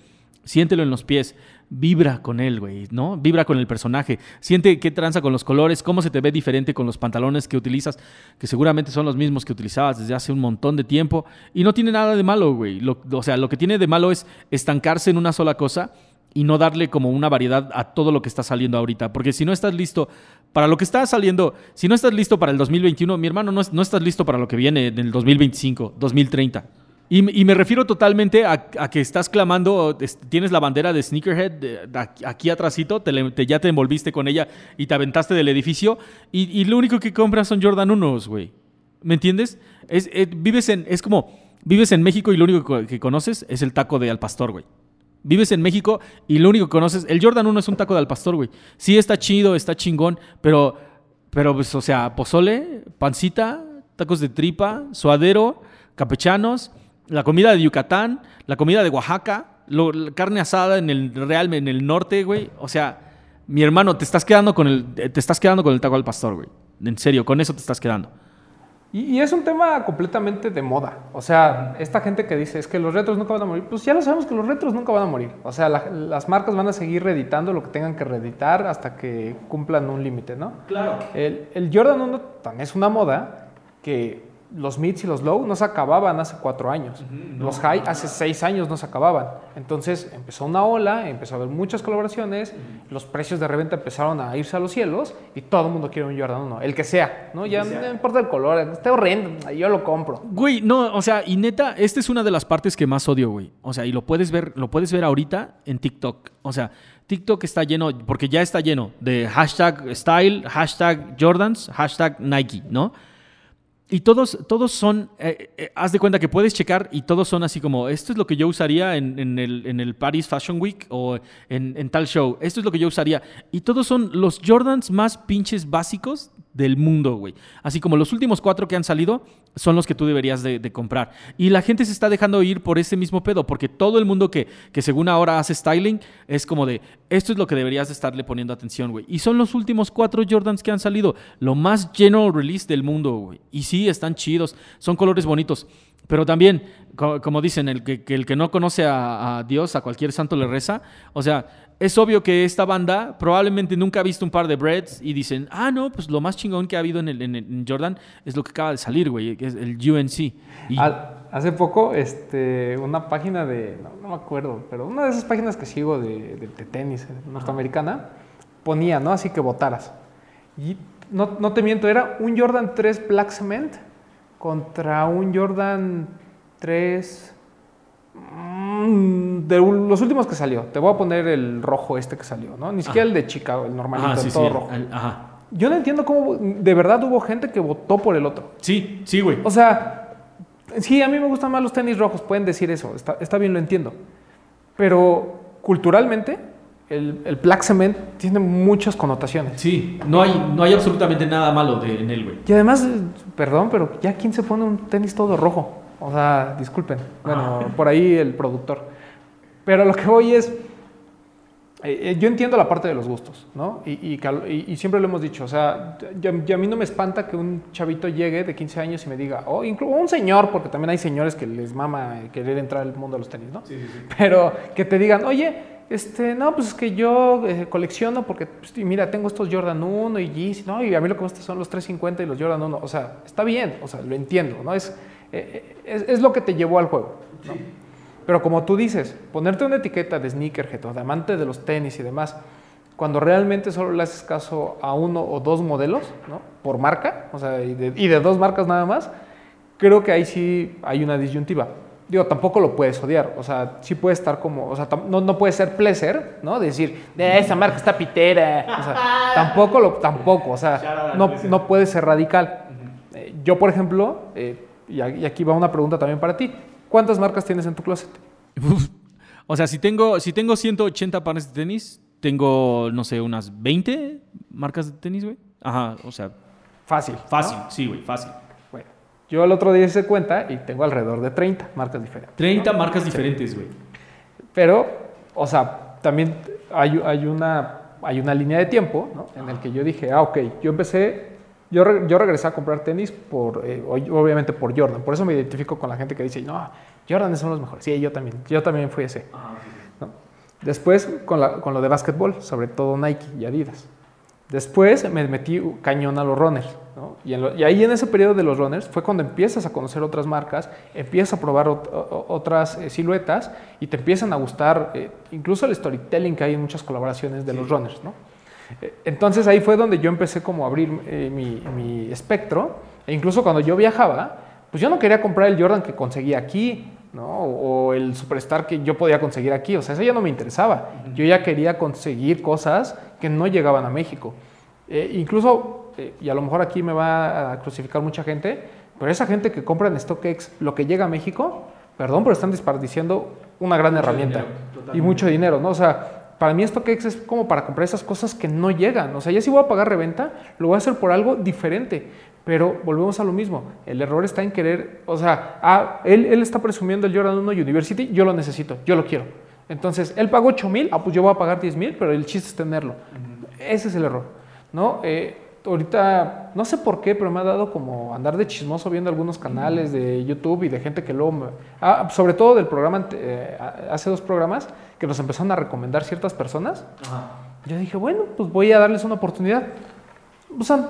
[SPEAKER 1] Siéntelo en los pies. Vibra con él, güey, ¿no? Vibra con el personaje. Siente qué tranza con los colores, cómo se te ve diferente con los pantalones que utilizas, que seguramente son los mismos que utilizabas desde hace un montón de tiempo. Y no tiene nada de malo, güey. o sea, lo que tiene de malo es estancarse en una sola cosa y no darle como una variedad a todo lo que está saliendo ahorita. Porque si no estás listo para lo que está saliendo, si no estás listo para el 2021, mi hermano, no, no estás listo para lo que viene en el 2025, 2030. Y, me refiero totalmente a, que estás clamando, tienes la bandera de Sneakerhead aquí atrásito, te, ya te envolviste con ella y te aventaste del edificio y, lo único que compras son Jordan 1, güey. ¿Me entiendes? Es, vives en, es como, vives en México y lo único que conoces es el taco de al pastor, güey. Vives en México y lo único que conoces, el Jordan 1 es un taco de al pastor, güey. Sí está chido, está chingón, pero, pero pues, o sea, pozole, pancita, tacos de tripa, suadero, capechanos la comida de Yucatán, la comida de Oaxaca, la carne asada en el Real, en el norte, güey. O sea, mi hermano, te estás quedando con el, te estás quedando con el taco al pastor, güey. En serio, con eso te estás quedando.
[SPEAKER 2] Y, es un tema completamente de moda. O sea, esta gente que dice es que los retros nunca van a morir, pues ya lo sabemos que los retros nunca van a morir. O sea, las marcas van a seguir reeditando lo que tengan que reeditar hasta que cumplan un límite, ¿no?
[SPEAKER 1] Claro.
[SPEAKER 2] El, el Jordan 1 también es una moda que los mids y los low no se acababan hace cuatro años. los high hace seis años no se acababan. Entonces empezó una ola, empezó a haber muchas colaboraciones, los precios de reventa empezaron a irse a los cielos y todo el mundo quiere un Jordan 1, el que sea, ¿no? Ya no importa el color, está horrendo, yo lo compro.
[SPEAKER 1] Güey, no, o sea, y neta, esta es una de las partes que más odio, güey. O sea, y lo puedes ver, lo puedes ver ahorita en TikTok. O sea, TikTok está lleno, porque ya está lleno de hashtag style, hashtag Jordans, hashtag Nike, ¿no? Y todos, todos son, eh, eh, haz de cuenta que puedes checar y todos son así como, esto es lo que yo usaría en, el, en el, Paris Fashion Week o en, en, tal show, esto es lo que yo usaría. Y todos son los Jordans más pinches básicos del mundo, güey. Así como los últimos cuatro que han salido son los que tú deberías de, comprar. Y la gente se está dejando ir por ese mismo pedo, porque todo el mundo que, que según ahora hace styling es como de, esto es lo que deberías de estarle poniendo atención, güey. Y son los últimos cuatro Jordans que han salido, lo más general release del mundo, güey. Y sí, están chidos, son colores bonitos. Pero también, como dicen, el que, el que no conoce a, a, Dios, a cualquier santo le reza. O sea, es obvio que esta banda probablemente nunca ha visto un par de breads y dicen, ah, no, pues lo más chingón que ha habido en, el, en, Jordan es lo que acaba de salir, güey, es el UNC.
[SPEAKER 2] Hace poco, este, una página de, no, me acuerdo, pero una de esas páginas que sigo de, de, tenis norteamericana, ponía, ¿no? Así que votaras. Y no, no te miento, era un Jordan 3 Black Cement contra un Jordan 3 Mm, de los últimos que salió, te voy a poner el rojo este que salió, ¿no? Ni siquiera el de Chicago, el normalito, todo rojo. Yo no entiendo cómo de verdad hubo gente que votó por el otro.
[SPEAKER 1] Sí, sí, güey.
[SPEAKER 2] O sea, sí, a mí me gustan más los tenis rojos, pueden decir eso, está, bien, lo entiendo. Pero culturalmente, el, el, Black Cement tiene muchas connotaciones.
[SPEAKER 1] Sí, no hay, no hay absolutamente nada malo de, en él, güey.
[SPEAKER 2] Y además, perdón, pero ya quién se pone un tenis todo rojo. O sea, disculpen. Bueno, por ahí el productor. Pero lo que voy es, eh, eh, yo entiendo la parte de los gustos, ¿no? Y, y, siempre lo hemos dicho, o sea, yo, a mí no me espanta que un chavito llegue de 15 años y me diga, o incluso un señor, porque también hay señores que les mama querer entrar al mundo de los tenis, ¿no? Sí, sí, sí. Pero que te digan, oye, este, no, pues es que yo eh, colecciono porque, pues, mira, tengo estos Jordan 1 y Yeezy, ¿no? Y a mí lo que me gusta son los 350 y los Jordan 1. O sea, está bien, o sea, lo entiendo, ¿no? Es, eh, es, lo que te llevó al juego. Pero como tú dices, ponerte una etiqueta de sneakerhead o de amante de los tenis y demás, cuando realmente solo le haces caso a uno o dos modelos, ¿no? Por marca, o sea, y de, dos marcas nada más, creo que ahí sí hay una disyuntiva. Digo, tampoco lo puedes odiar. O sea, sí puede estar como, o sea, no, no puede ser placer, ¿no? Decir, de esa marca está pitera. O sea, (laughs) tampoco lo, tampoco, o sea, no, no puede ser radical. Eh, yo, por ejemplo, eh, y aquí va una pregunta también para ti. ¿Cuántas marcas tienes en tu closet?
[SPEAKER 1] O sea, si tengo, si tengo 180 pares de tenis, tengo, no sé, unas 20 marcas de tenis, güey. Ajá, o sea,
[SPEAKER 2] Fácil. ¿no?
[SPEAKER 1] fácil, sí, güey, fácil.
[SPEAKER 2] Yo el otro día hice cuenta y tengo alrededor de 30 marcas diferentes.
[SPEAKER 1] 30 marcas diferentes, güey.
[SPEAKER 2] Pero, o sea, también hay, hay, una, hay una línea de tiempo ¿no? en el que yo dije, ah, ok, yo empecé, yo, re- yo regresé a comprar tenis por, eh, ob- obviamente por Jordan. Por eso me identifico con la gente que dice, no, Jordan son los mejores. Sí, yo también, yo también fui ese. ¿no? Después con, la- con lo de básquetbol, sobre todo Nike y Adidas. Después me metí cañón a los runners. ¿No? Y, en lo- y ahí en ese periodo de los runners fue cuando empiezas a conocer otras marcas, empiezas a probar ot- otras eh, siluetas y te empiezan a gustar eh, incluso el storytelling que hay en muchas colaboraciones de los runners. ¿no? Eh, Entonces ahí fue donde yo empecé como a abrir eh, mi, mi espectro. E incluso cuando yo viajaba, pues yo no quería comprar el Jordan que conseguía aquí, ¿no? O, o el Superstar que yo podía conseguir aquí. O sea, eso ya no me interesaba. Yo ya quería conseguir cosas que no llegaban a México. Eh, incluso, eh, y a lo mejor aquí me va a crucificar mucha gente, pero esa gente que compra en StockX lo que llega a México, perdón, pero están desperdiciando una gran herramienta
[SPEAKER 1] dinero,
[SPEAKER 2] y mucho dinero, ¿no? O sea, para mí StockX es como para comprar esas cosas que no llegan. O sea, ya si voy a pagar reventa, lo voy a hacer por algo diferente. Pero volvemos a lo mismo. El error está en querer, o sea, ah, él, él está presumiendo el Jordan 1 University, yo lo necesito, yo lo quiero. Entonces, él pagó 8 mil, ah, pues yo voy a pagar 10 mil, pero el chiste es tenerlo. Ese es el error, ¿no? Eh, ahorita, no sé por qué, pero me ha dado como andar de chismoso viendo algunos canales de YouTube y de gente que luego, me- ah, sobre todo del programa, eh, hace dos programas, que nos empezaron a recomendar ciertas personas. Yo dije, bueno, pues voy a darles una oportunidad. O sea,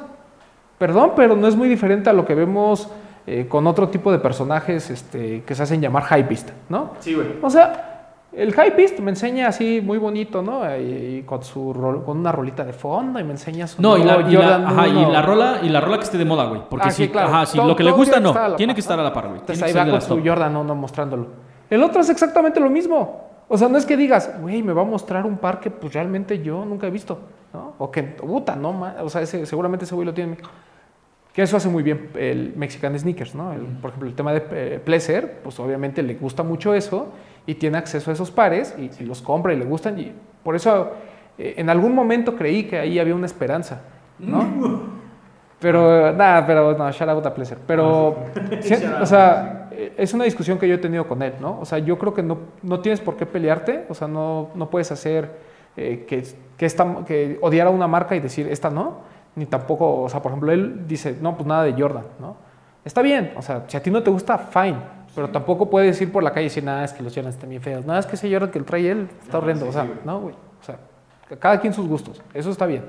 [SPEAKER 2] perdón, pero no es muy diferente a lo que vemos eh, con otro tipo de personajes este, que se hacen llamar hypeist, ¿no?
[SPEAKER 1] Sí, güey.
[SPEAKER 2] O sea, el hypeist me enseña así muy bonito, ¿no? Y, y con su rol- con una rolita de fondo y me enseña su
[SPEAKER 1] No, y la, y la- ajá, y
[SPEAKER 2] 1.
[SPEAKER 1] la rola, y la rola que esté de moda, güey. Porque
[SPEAKER 2] Ah,
[SPEAKER 1] si,
[SPEAKER 2] sí, claro.
[SPEAKER 1] ajá, si
[SPEAKER 2] Todo-
[SPEAKER 1] lo que le gusta, no. Tiene
[SPEAKER 2] par,
[SPEAKER 1] que estar a la par, güey.
[SPEAKER 2] Entonces ahí va con su. Jordan 1 mostrándolo. El otro es exactamente lo mismo. O sea, no es que digas, güey, me va a mostrar un par que pues realmente yo nunca he visto, ¿no? O que, puta, no, ma- o sea, ese- seguramente ese güey lo tiene. Que eso hace muy bien el Mexican Sneakers, ¿no? El- por ejemplo, el tema de eh, Pleasure, pues obviamente le gusta mucho eso y tiene acceso a esos pares y, y los compra y le gustan. Y por eso eh, en algún momento creí que ahí había una esperanza, ¿no? (laughs) Pero nada, pero no, shout out a Pleasure. Pero, sí, (laughs) o sea, eh, es una discusión que yo he tenido con él, ¿no? O sea, yo creo que no, no tienes por qué pelearte, o sea, no, no puedes hacer eh, que, que, esta, que odiar a una marca y decir, esta no, ni tampoco, o sea, por ejemplo, él dice, no, pues nada de Jordan, ¿no? Está bien, o sea, si a ti no te gusta, fine, pero tampoco puedes ir por la calle y decir, nada, es que los Jordans están bien feos, nada, es que ese Jordan que lo trae él está horrendo, o sea, no, güey, o sea, cada quien sus gustos, eso está bien.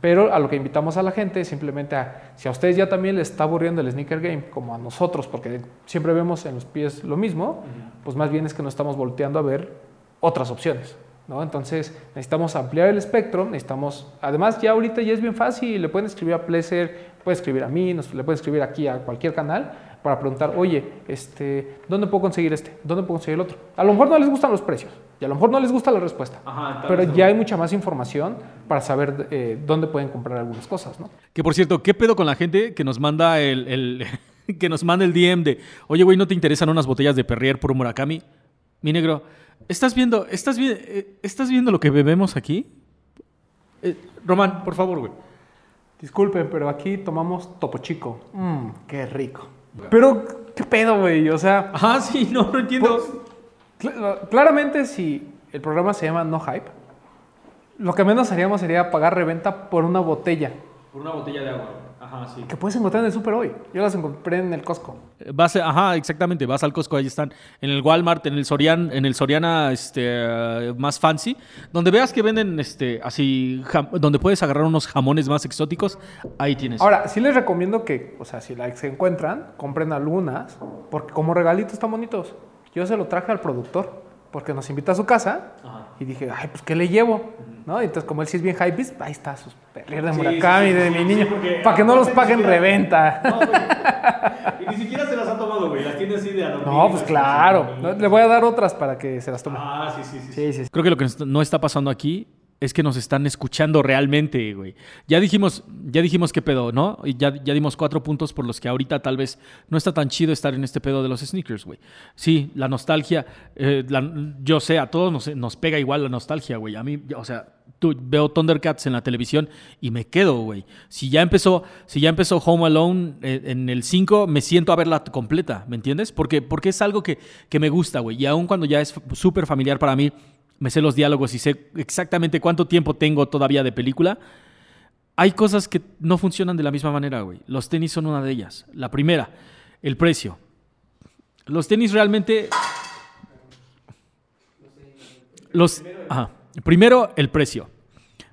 [SPEAKER 2] Pero a lo que invitamos a la gente es simplemente a, si a ustedes ya también les está aburriendo el sneaker game, como a nosotros, porque siempre vemos en los pies lo mismo, pues más bien es que no estamos volteando a ver otras opciones. ¿no? Entonces necesitamos ampliar el espectro, necesitamos, además ya ahorita ya es bien fácil, le pueden escribir a Pleasure, puede escribir a mí, nos, le pueden escribir aquí a cualquier canal para preguntar, oye, este, ¿dónde puedo conseguir este? ¿Dónde puedo conseguir el otro? A lo mejor no les gustan los precios y a lo mejor no les gusta la respuesta,
[SPEAKER 1] Ajá,
[SPEAKER 2] pero ya hay mucha más información para saber eh, dónde pueden comprar algunas cosas, ¿no?
[SPEAKER 1] Que por cierto, ¿qué pedo con la gente que nos manda el, el- (laughs) que nos manda el DM de, oye, güey, ¿no te interesan unas botellas de Perrier por Murakami? Mi negro, ¿estás viendo, estás, vi- eh, ¿estás viendo lo que bebemos aquí? Eh, Román, por favor, güey.
[SPEAKER 2] Disculpen, pero aquí tomamos Topo Chico. Mmm, qué rico. Pero, ¿qué pedo, güey? O sea,
[SPEAKER 1] Ajá, sí, no, no entiendo.
[SPEAKER 2] Pues, cl- claramente si el programa se llama No Hype, lo que menos haríamos sería pagar reventa por una botella
[SPEAKER 1] Por una botella de agua. Ajá, sí.
[SPEAKER 2] que puedes encontrar en el super hoy. Yo las encontré en el Costco.
[SPEAKER 1] Vas, a- ajá, exactamente, vas al Costco, ahí están, en el Walmart, en el Sorian, en el Soriana este, eh, más fancy, donde veas que venden este, así, jam- donde puedes agarrar unos jamones más exóticos, ahí tienes.
[SPEAKER 2] Ahora, sí les recomiendo que, o sea, si la se encuentran, compren algunas, porque como regalitos están bonitos. Yo se lo traje al productor, porque nos invita a su casa,
[SPEAKER 1] Ajá.
[SPEAKER 2] y dije, ay, pues, ¿qué le llevo? ¿No? Entonces, como él sí es bien hypebeast, ahí está sus perrier de
[SPEAKER 1] Sí,
[SPEAKER 2] Murakami,
[SPEAKER 1] sí, sí,
[SPEAKER 2] de
[SPEAKER 1] sí,
[SPEAKER 2] mi
[SPEAKER 1] sí,
[SPEAKER 2] niño,
[SPEAKER 1] porque
[SPEAKER 2] para que no los paguen
[SPEAKER 1] siquiera-
[SPEAKER 2] reventa. (laughs)
[SPEAKER 1] Y ni siquiera se las ha tomado güey. Las tiene así de a
[SPEAKER 2] No, pues claro. Le voy a dar otras para que se las tome.
[SPEAKER 1] Ah, sí, sí, sí. sí, sí. Creo que lo que no está pasando aquí es que nos están escuchando realmente, güey. Ya dijimos, ya dijimos qué pedo, ¿no? Y ya, ya dimos cuatro puntos por los que ahorita tal vez no está tan chido estar en este pedo de los sneakers, güey. Sí, la nostalgia, eh, yo sé, a todos nos, nos, pega igual la nostalgia, güey. A mí, o sea, tú, veo Thundercats en la televisión y me quedo, güey. Si ya empezó, si ya empezó Home Alone eh, en el 5, me siento a verla completa, ¿me entiendes? Porque, porque es algo que, que me gusta, güey. Y aun cuando ya es súper familiar para mí, me sé los diálogos y sé exactamente cuánto tiempo tengo todavía de película, hay cosas que no funcionan de la misma manera, güey. Los tenis son una de ellas. La primera, el precio. Los tenis realmente... Los... Primero, el precio.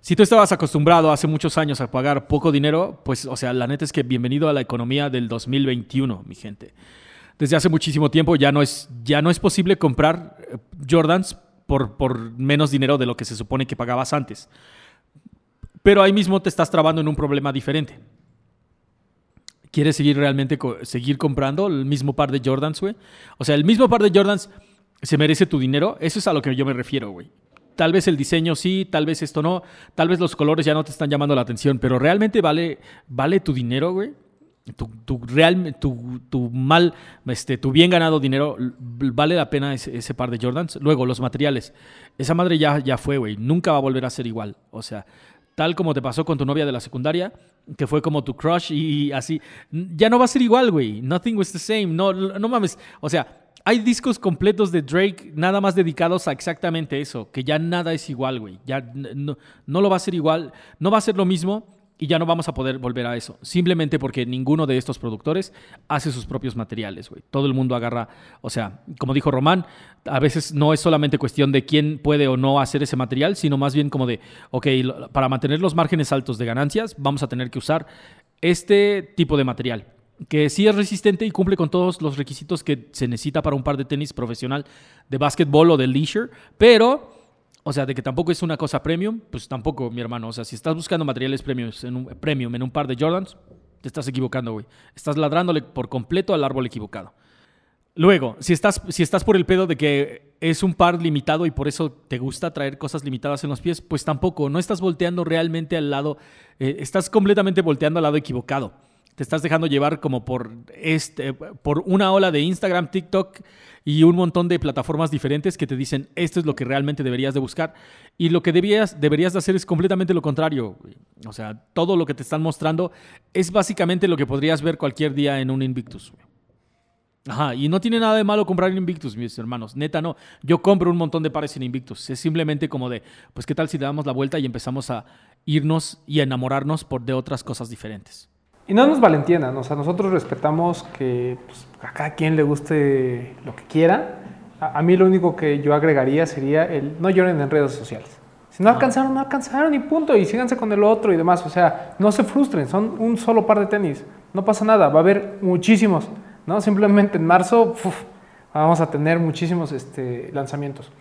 [SPEAKER 1] Si tú estabas acostumbrado hace muchos años a pagar poco dinero, pues, o sea, la neta es que bienvenido a la economía del 2021, mi gente. Desde hace muchísimo tiempo ya no es, ya no es posible comprar eh, Jordans por, menos dinero de lo que se supone que pagabas antes. Pero ahí mismo te estás trabando en un problema diferente. ¿Quieres seguir realmente seguir comprando el mismo par de Jordans, güey? O sea, el mismo par de Jordans se merece tu dinero. Eso es a lo que yo me refiero, güey. Tal vez el diseño sí, tal vez esto no, tal vez los colores ya no te están llamando la atención, pero realmente vale, vale tu dinero, güey tu, tu, real, tu, tu, mal, este, tu bien ganado dinero, vale la pena ese, par de Jordans. Luego, los materiales. Esa madre ya, ya fue, güey. Nunca va a volver a ser igual. O sea, tal como te pasó con tu novia de la secundaria, que fue como tu crush y, así. Ya no va a ser igual, güey. Nothing was the same. No, no mames. O sea, hay discos completos de Drake nada más dedicados a exactamente eso, que ya nada es igual, güey. Ya no, no lo va a ser igual. No va a ser lo mismo y ya no vamos a poder volver a eso. Simplemente porque ninguno de estos productores hace sus propios materiales, güey. Todo el mundo agarra, o sea, como dijo Román, a veces no es solamente cuestión de quién puede o no hacer ese material, sino más bien como de, ok, para mantener los márgenes altos de ganancias, vamos a tener que usar este tipo de material que sí es resistente y cumple con todos los requisitos que se necesita para un par de tenis profesional de básquetbol o de leisure, pero o sea, de que tampoco es una cosa premium, pues tampoco, mi hermano. O sea, si estás buscando materiales premiums en un, premium en un par de Jordans, te estás equivocando, güey. Estás ladrándole por completo al árbol equivocado. Luego, si estás, si estás por el pedo de que es un par limitado y por eso te gusta traer cosas limitadas en los pies, pues tampoco. No estás volteando realmente al lado, eh, estás completamente volteando al lado equivocado te estás dejando llevar como por, este, por una ola de Instagram, TikTok y un montón de plataformas diferentes que te dicen esto es lo que realmente deberías de buscar. Y lo que deberías, deberías de hacer es completamente lo contrario. O sea, todo lo que te están mostrando es básicamente lo que podrías ver cualquier día en un Invictus. Ajá, y no tiene nada de malo comprar en Invictus, mis hermanos. Neta, no. Yo compro un montón de pares en Invictus. Es simplemente como de, pues, ¿qué tal si le damos la vuelta y empezamos a irnos y a enamorarnos por de otras cosas diferentes?
[SPEAKER 2] Y no nos valentiendan, o sea, nosotros respetamos que pues, a cada quien le guste lo que quiera. A, mí lo único que yo agregaría sería el no lloren en redes sociales. Si no alcanzaron, no alcanzaron y punto, y síganse con el otro y demás. O sea, no se frustren, son un solo par de tenis, no pasa nada, va a haber muchísimos, ¿no? Simplemente en marzo vamos a tener muchísimos este, lanzamientos.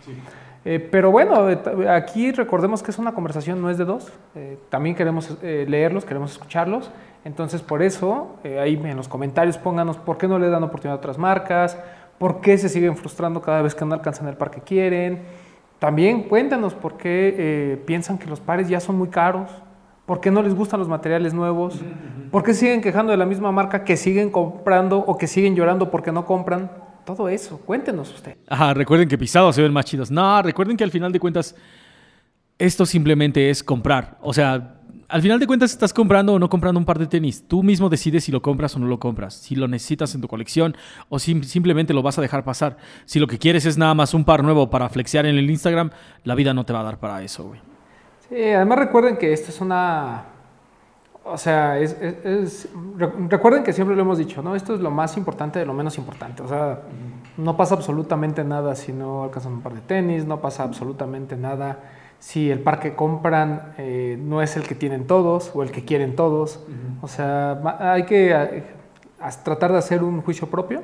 [SPEAKER 2] Eh, pero bueno, aquí recordemos que es una conversación, no es de dos. Eh, también queremos eh, leerlos, queremos escucharlos. Entonces, por eso, eh, ahí en los comentarios pónganos por qué no le dan oportunidad a otras marcas, por qué se siguen frustrando cada vez que no alcanzan el par que quieren. También cuéntanos por qué eh, piensan que los pares ya son muy caros, por qué no les gustan los materiales nuevos, por qué siguen quejando de la misma marca que siguen comprando o que siguen llorando porque no compran. Todo eso, cuéntenos usted.
[SPEAKER 1] Ajá, recuerden que pisados se ven más chidos. No, recuerden que al final de cuentas, esto simplemente es comprar. O sea, al final de cuentas estás comprando o no comprando un par de tenis. Tú mismo decides si lo compras o no lo compras, si lo necesitas en tu colección o si simplemente lo vas a dejar pasar. Si lo que quieres es nada más un par nuevo para flexear en el Instagram, la vida no te va a dar para eso, güey.
[SPEAKER 2] Sí, además recuerden que esto es una... O sea, es, recuerden que siempre lo hemos dicho, ¿no? Esto es lo más importante de lo menos importante. O sea, no pasa absolutamente nada si no alcanzan un par de tenis, no pasa absolutamente nada si el par que compran eh, no es el que tienen todos o el que quieren todos. O sea, hay que eh, tratar de hacer un juicio propio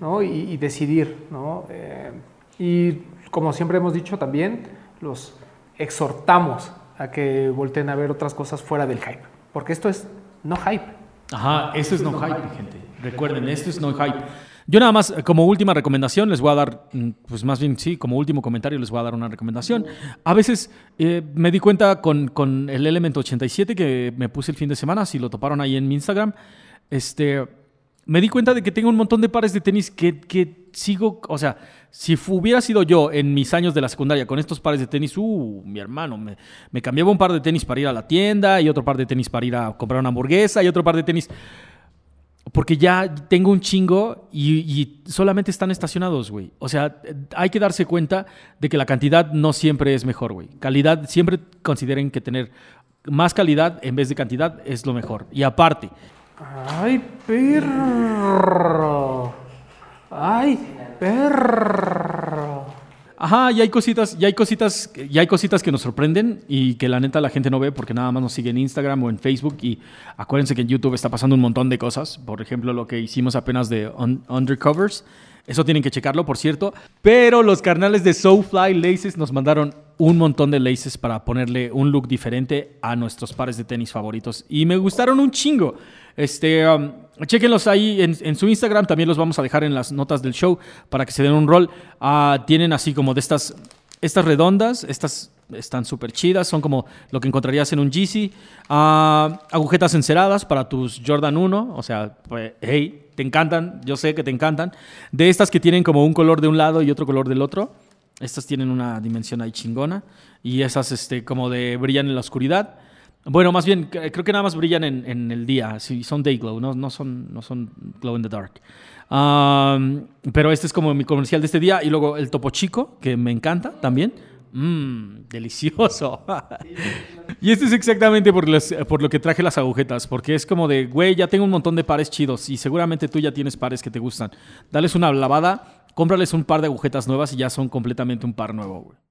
[SPEAKER 2] ¿no? y, decidir. ¿no? Eh, y como siempre hemos dicho también, los exhortamos a que volteen a ver otras cosas fuera del hype. Porque esto es no hype.
[SPEAKER 1] Ajá, esto es no hype, gente. Recuerden, esto es no hype. Yo nada más, eh, como última recomendación, les voy a dar, mm, pues más bien sí, como último comentario les voy a dar una recomendación. A veces eh, me di cuenta con, con el Element 87 que me puse el fin de semana, si lo toparon ahí en mi Instagram, este, me di cuenta de que tengo un montón de pares de tenis que, que sigo, o sea, si hubiera sido yo en mis años de la secundaria con estos pares de tenis, uh, mi hermano, me, me cambiaba un par de tenis para ir a la tienda y otro par de tenis para ir a comprar una hamburguesa y otro par de tenis porque ya tengo un chingo y, y solamente están estacionados, güey. O sea, hay que darse cuenta de que la cantidad no siempre es mejor, güey. Calidad, siempre consideren que tener más calidad en vez de cantidad es lo mejor. Y aparte,
[SPEAKER 2] Ay, perro. Ay, perro.
[SPEAKER 1] Ajá, y hay cositas, y hay cositas, y hay cositas que nos sorprenden y que la neta la gente no ve porque nada más nos sigue en Instagram o en Facebook y acuérdense que en YouTube está pasando un montón de cosas. Por ejemplo, lo que hicimos apenas de un- Undercovers. Eso tienen que checarlo, por cierto. Pero los carnales de Soulfly Laces nos mandaron un montón de laces para ponerle un look diferente a nuestros pares de tenis favoritos. Y me gustaron un chingo. Este, um, chequenlos ahí en, su Instagram. También los vamos a dejar en las notas del show para que se den un rol. Ah, tienen así como de estas, estas redondas. Estas están súper chidas. Son como lo que encontrarías en un Yeezy. Ah, agujetas enceradas para tus Jordan 1. O sea, pues, hey, te encantan. Yo sé que te encantan. De estas que tienen como un color de un lado y otro color del otro. Estas tienen una dimensión ahí chingona. Y esas este, como de brillan en la oscuridad. Bueno, más bien, creo que nada más brillan en, el día. Sí, son day glow, no, son, no son glow in the dark. Um, pero este es como mi comercial de este día. Y luego el topo chico, que me encanta también. Mmm, delicioso. (laughs) y este es exactamente por, por lo que traje las agujetas. Porque es como de, güey, ya tengo un montón de pares chidos. Y seguramente tú ya tienes pares que te gustan. Dales una lavada, cómprales un par de agujetas nuevas y ya son completamente un par nuevo, güey.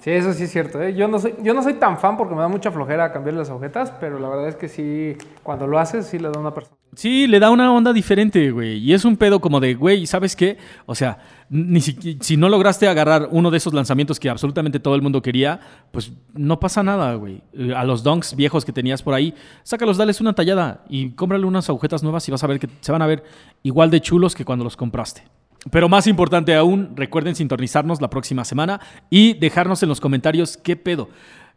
[SPEAKER 2] Sí, eso sí es cierto. ¿eh? Yo, no soy, yo no soy tan fan porque me da mucha flojera cambiar las agujetas, pero la verdad es que sí, cuando lo haces, sí le da una persona.
[SPEAKER 1] Sí, le da una onda diferente, güey. Y es un pedo como de, güey, ¿sabes qué? O sea, ni si, si no lograste agarrar uno de esos lanzamientos que absolutamente todo el mundo quería, pues no pasa nada, güey. Eh, A los donks viejos que tenías por ahí, sácalos, dales una tallada y cómprale unas agujetas nuevas y vas a ver que se van a ver igual de chulos que cuando los compraste. Pero más importante aún, recuerden sintonizarnos la próxima semana y dejarnos en los comentarios qué pedo.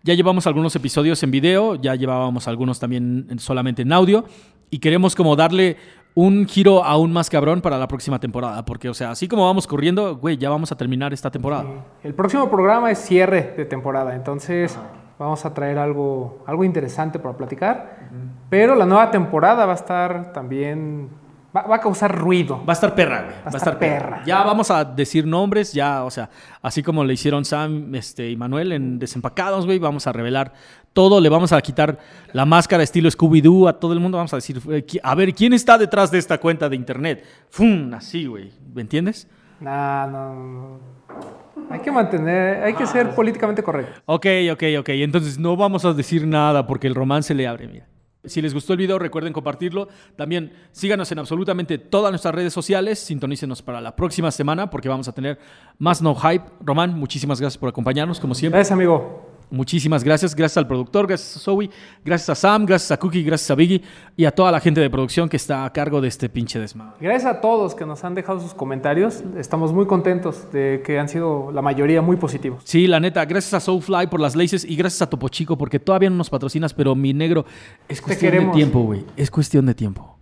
[SPEAKER 1] Ya llevamos algunos episodios en video, ya llevábamos algunos también en- solamente en audio y queremos como darle un giro aún más cabrón para la próxima temporada, porque o sea, así como vamos corriendo, güey, ya vamos a terminar esta temporada.
[SPEAKER 2] El próximo programa es cierre de temporada, entonces vamos a traer algo, algo interesante para platicar. Pero la nueva temporada va a estar también, va, va a causar ruido.
[SPEAKER 1] Va a estar perra, güey. Va a estar perra. Ya vamos a decir nombres, ya, o sea, así como le hicieron Sam este, y Manuel en Desempacados, güey, vamos a revelar todo, le vamos a quitar la máscara estilo Scooby-Doo a todo el mundo, vamos a decir, eh, a ver, ¿quién está detrás de esta cuenta de internet? ¡Fum! Así, güey, ¿me entiendes?
[SPEAKER 2] Nah, no, no, no. Hay que mantener, hay que ser políticamente correcto.
[SPEAKER 1] Ok, ok, ok, entonces no vamos a decir nada porque el romance le abre, mira. Si les gustó el video, recuerden compartirlo. También síganos en absolutamente todas nuestras redes sociales. Sintonícenos para la próxima semana porque vamos a tener más No Hype. Román, muchísimas gracias por acompañarnos, como siempre.
[SPEAKER 2] Gracias, amigo.
[SPEAKER 1] Muchísimas gracias. Gracias al productor, gracias a Zoe, gracias a Sam, gracias a Cookie, gracias a Biggie y a toda la gente de producción que está a cargo de este pinche desmadre.
[SPEAKER 2] Gracias a todos que nos han dejado sus comentarios. Estamos muy contentos de que han sido la mayoría muy positivos.
[SPEAKER 1] Sí, la neta, gracias a Soulfly por las laces y gracias a Topo Chico porque todavía no nos patrocinas, pero mi negro es cuestión de tiempo, güey. Es cuestión de tiempo.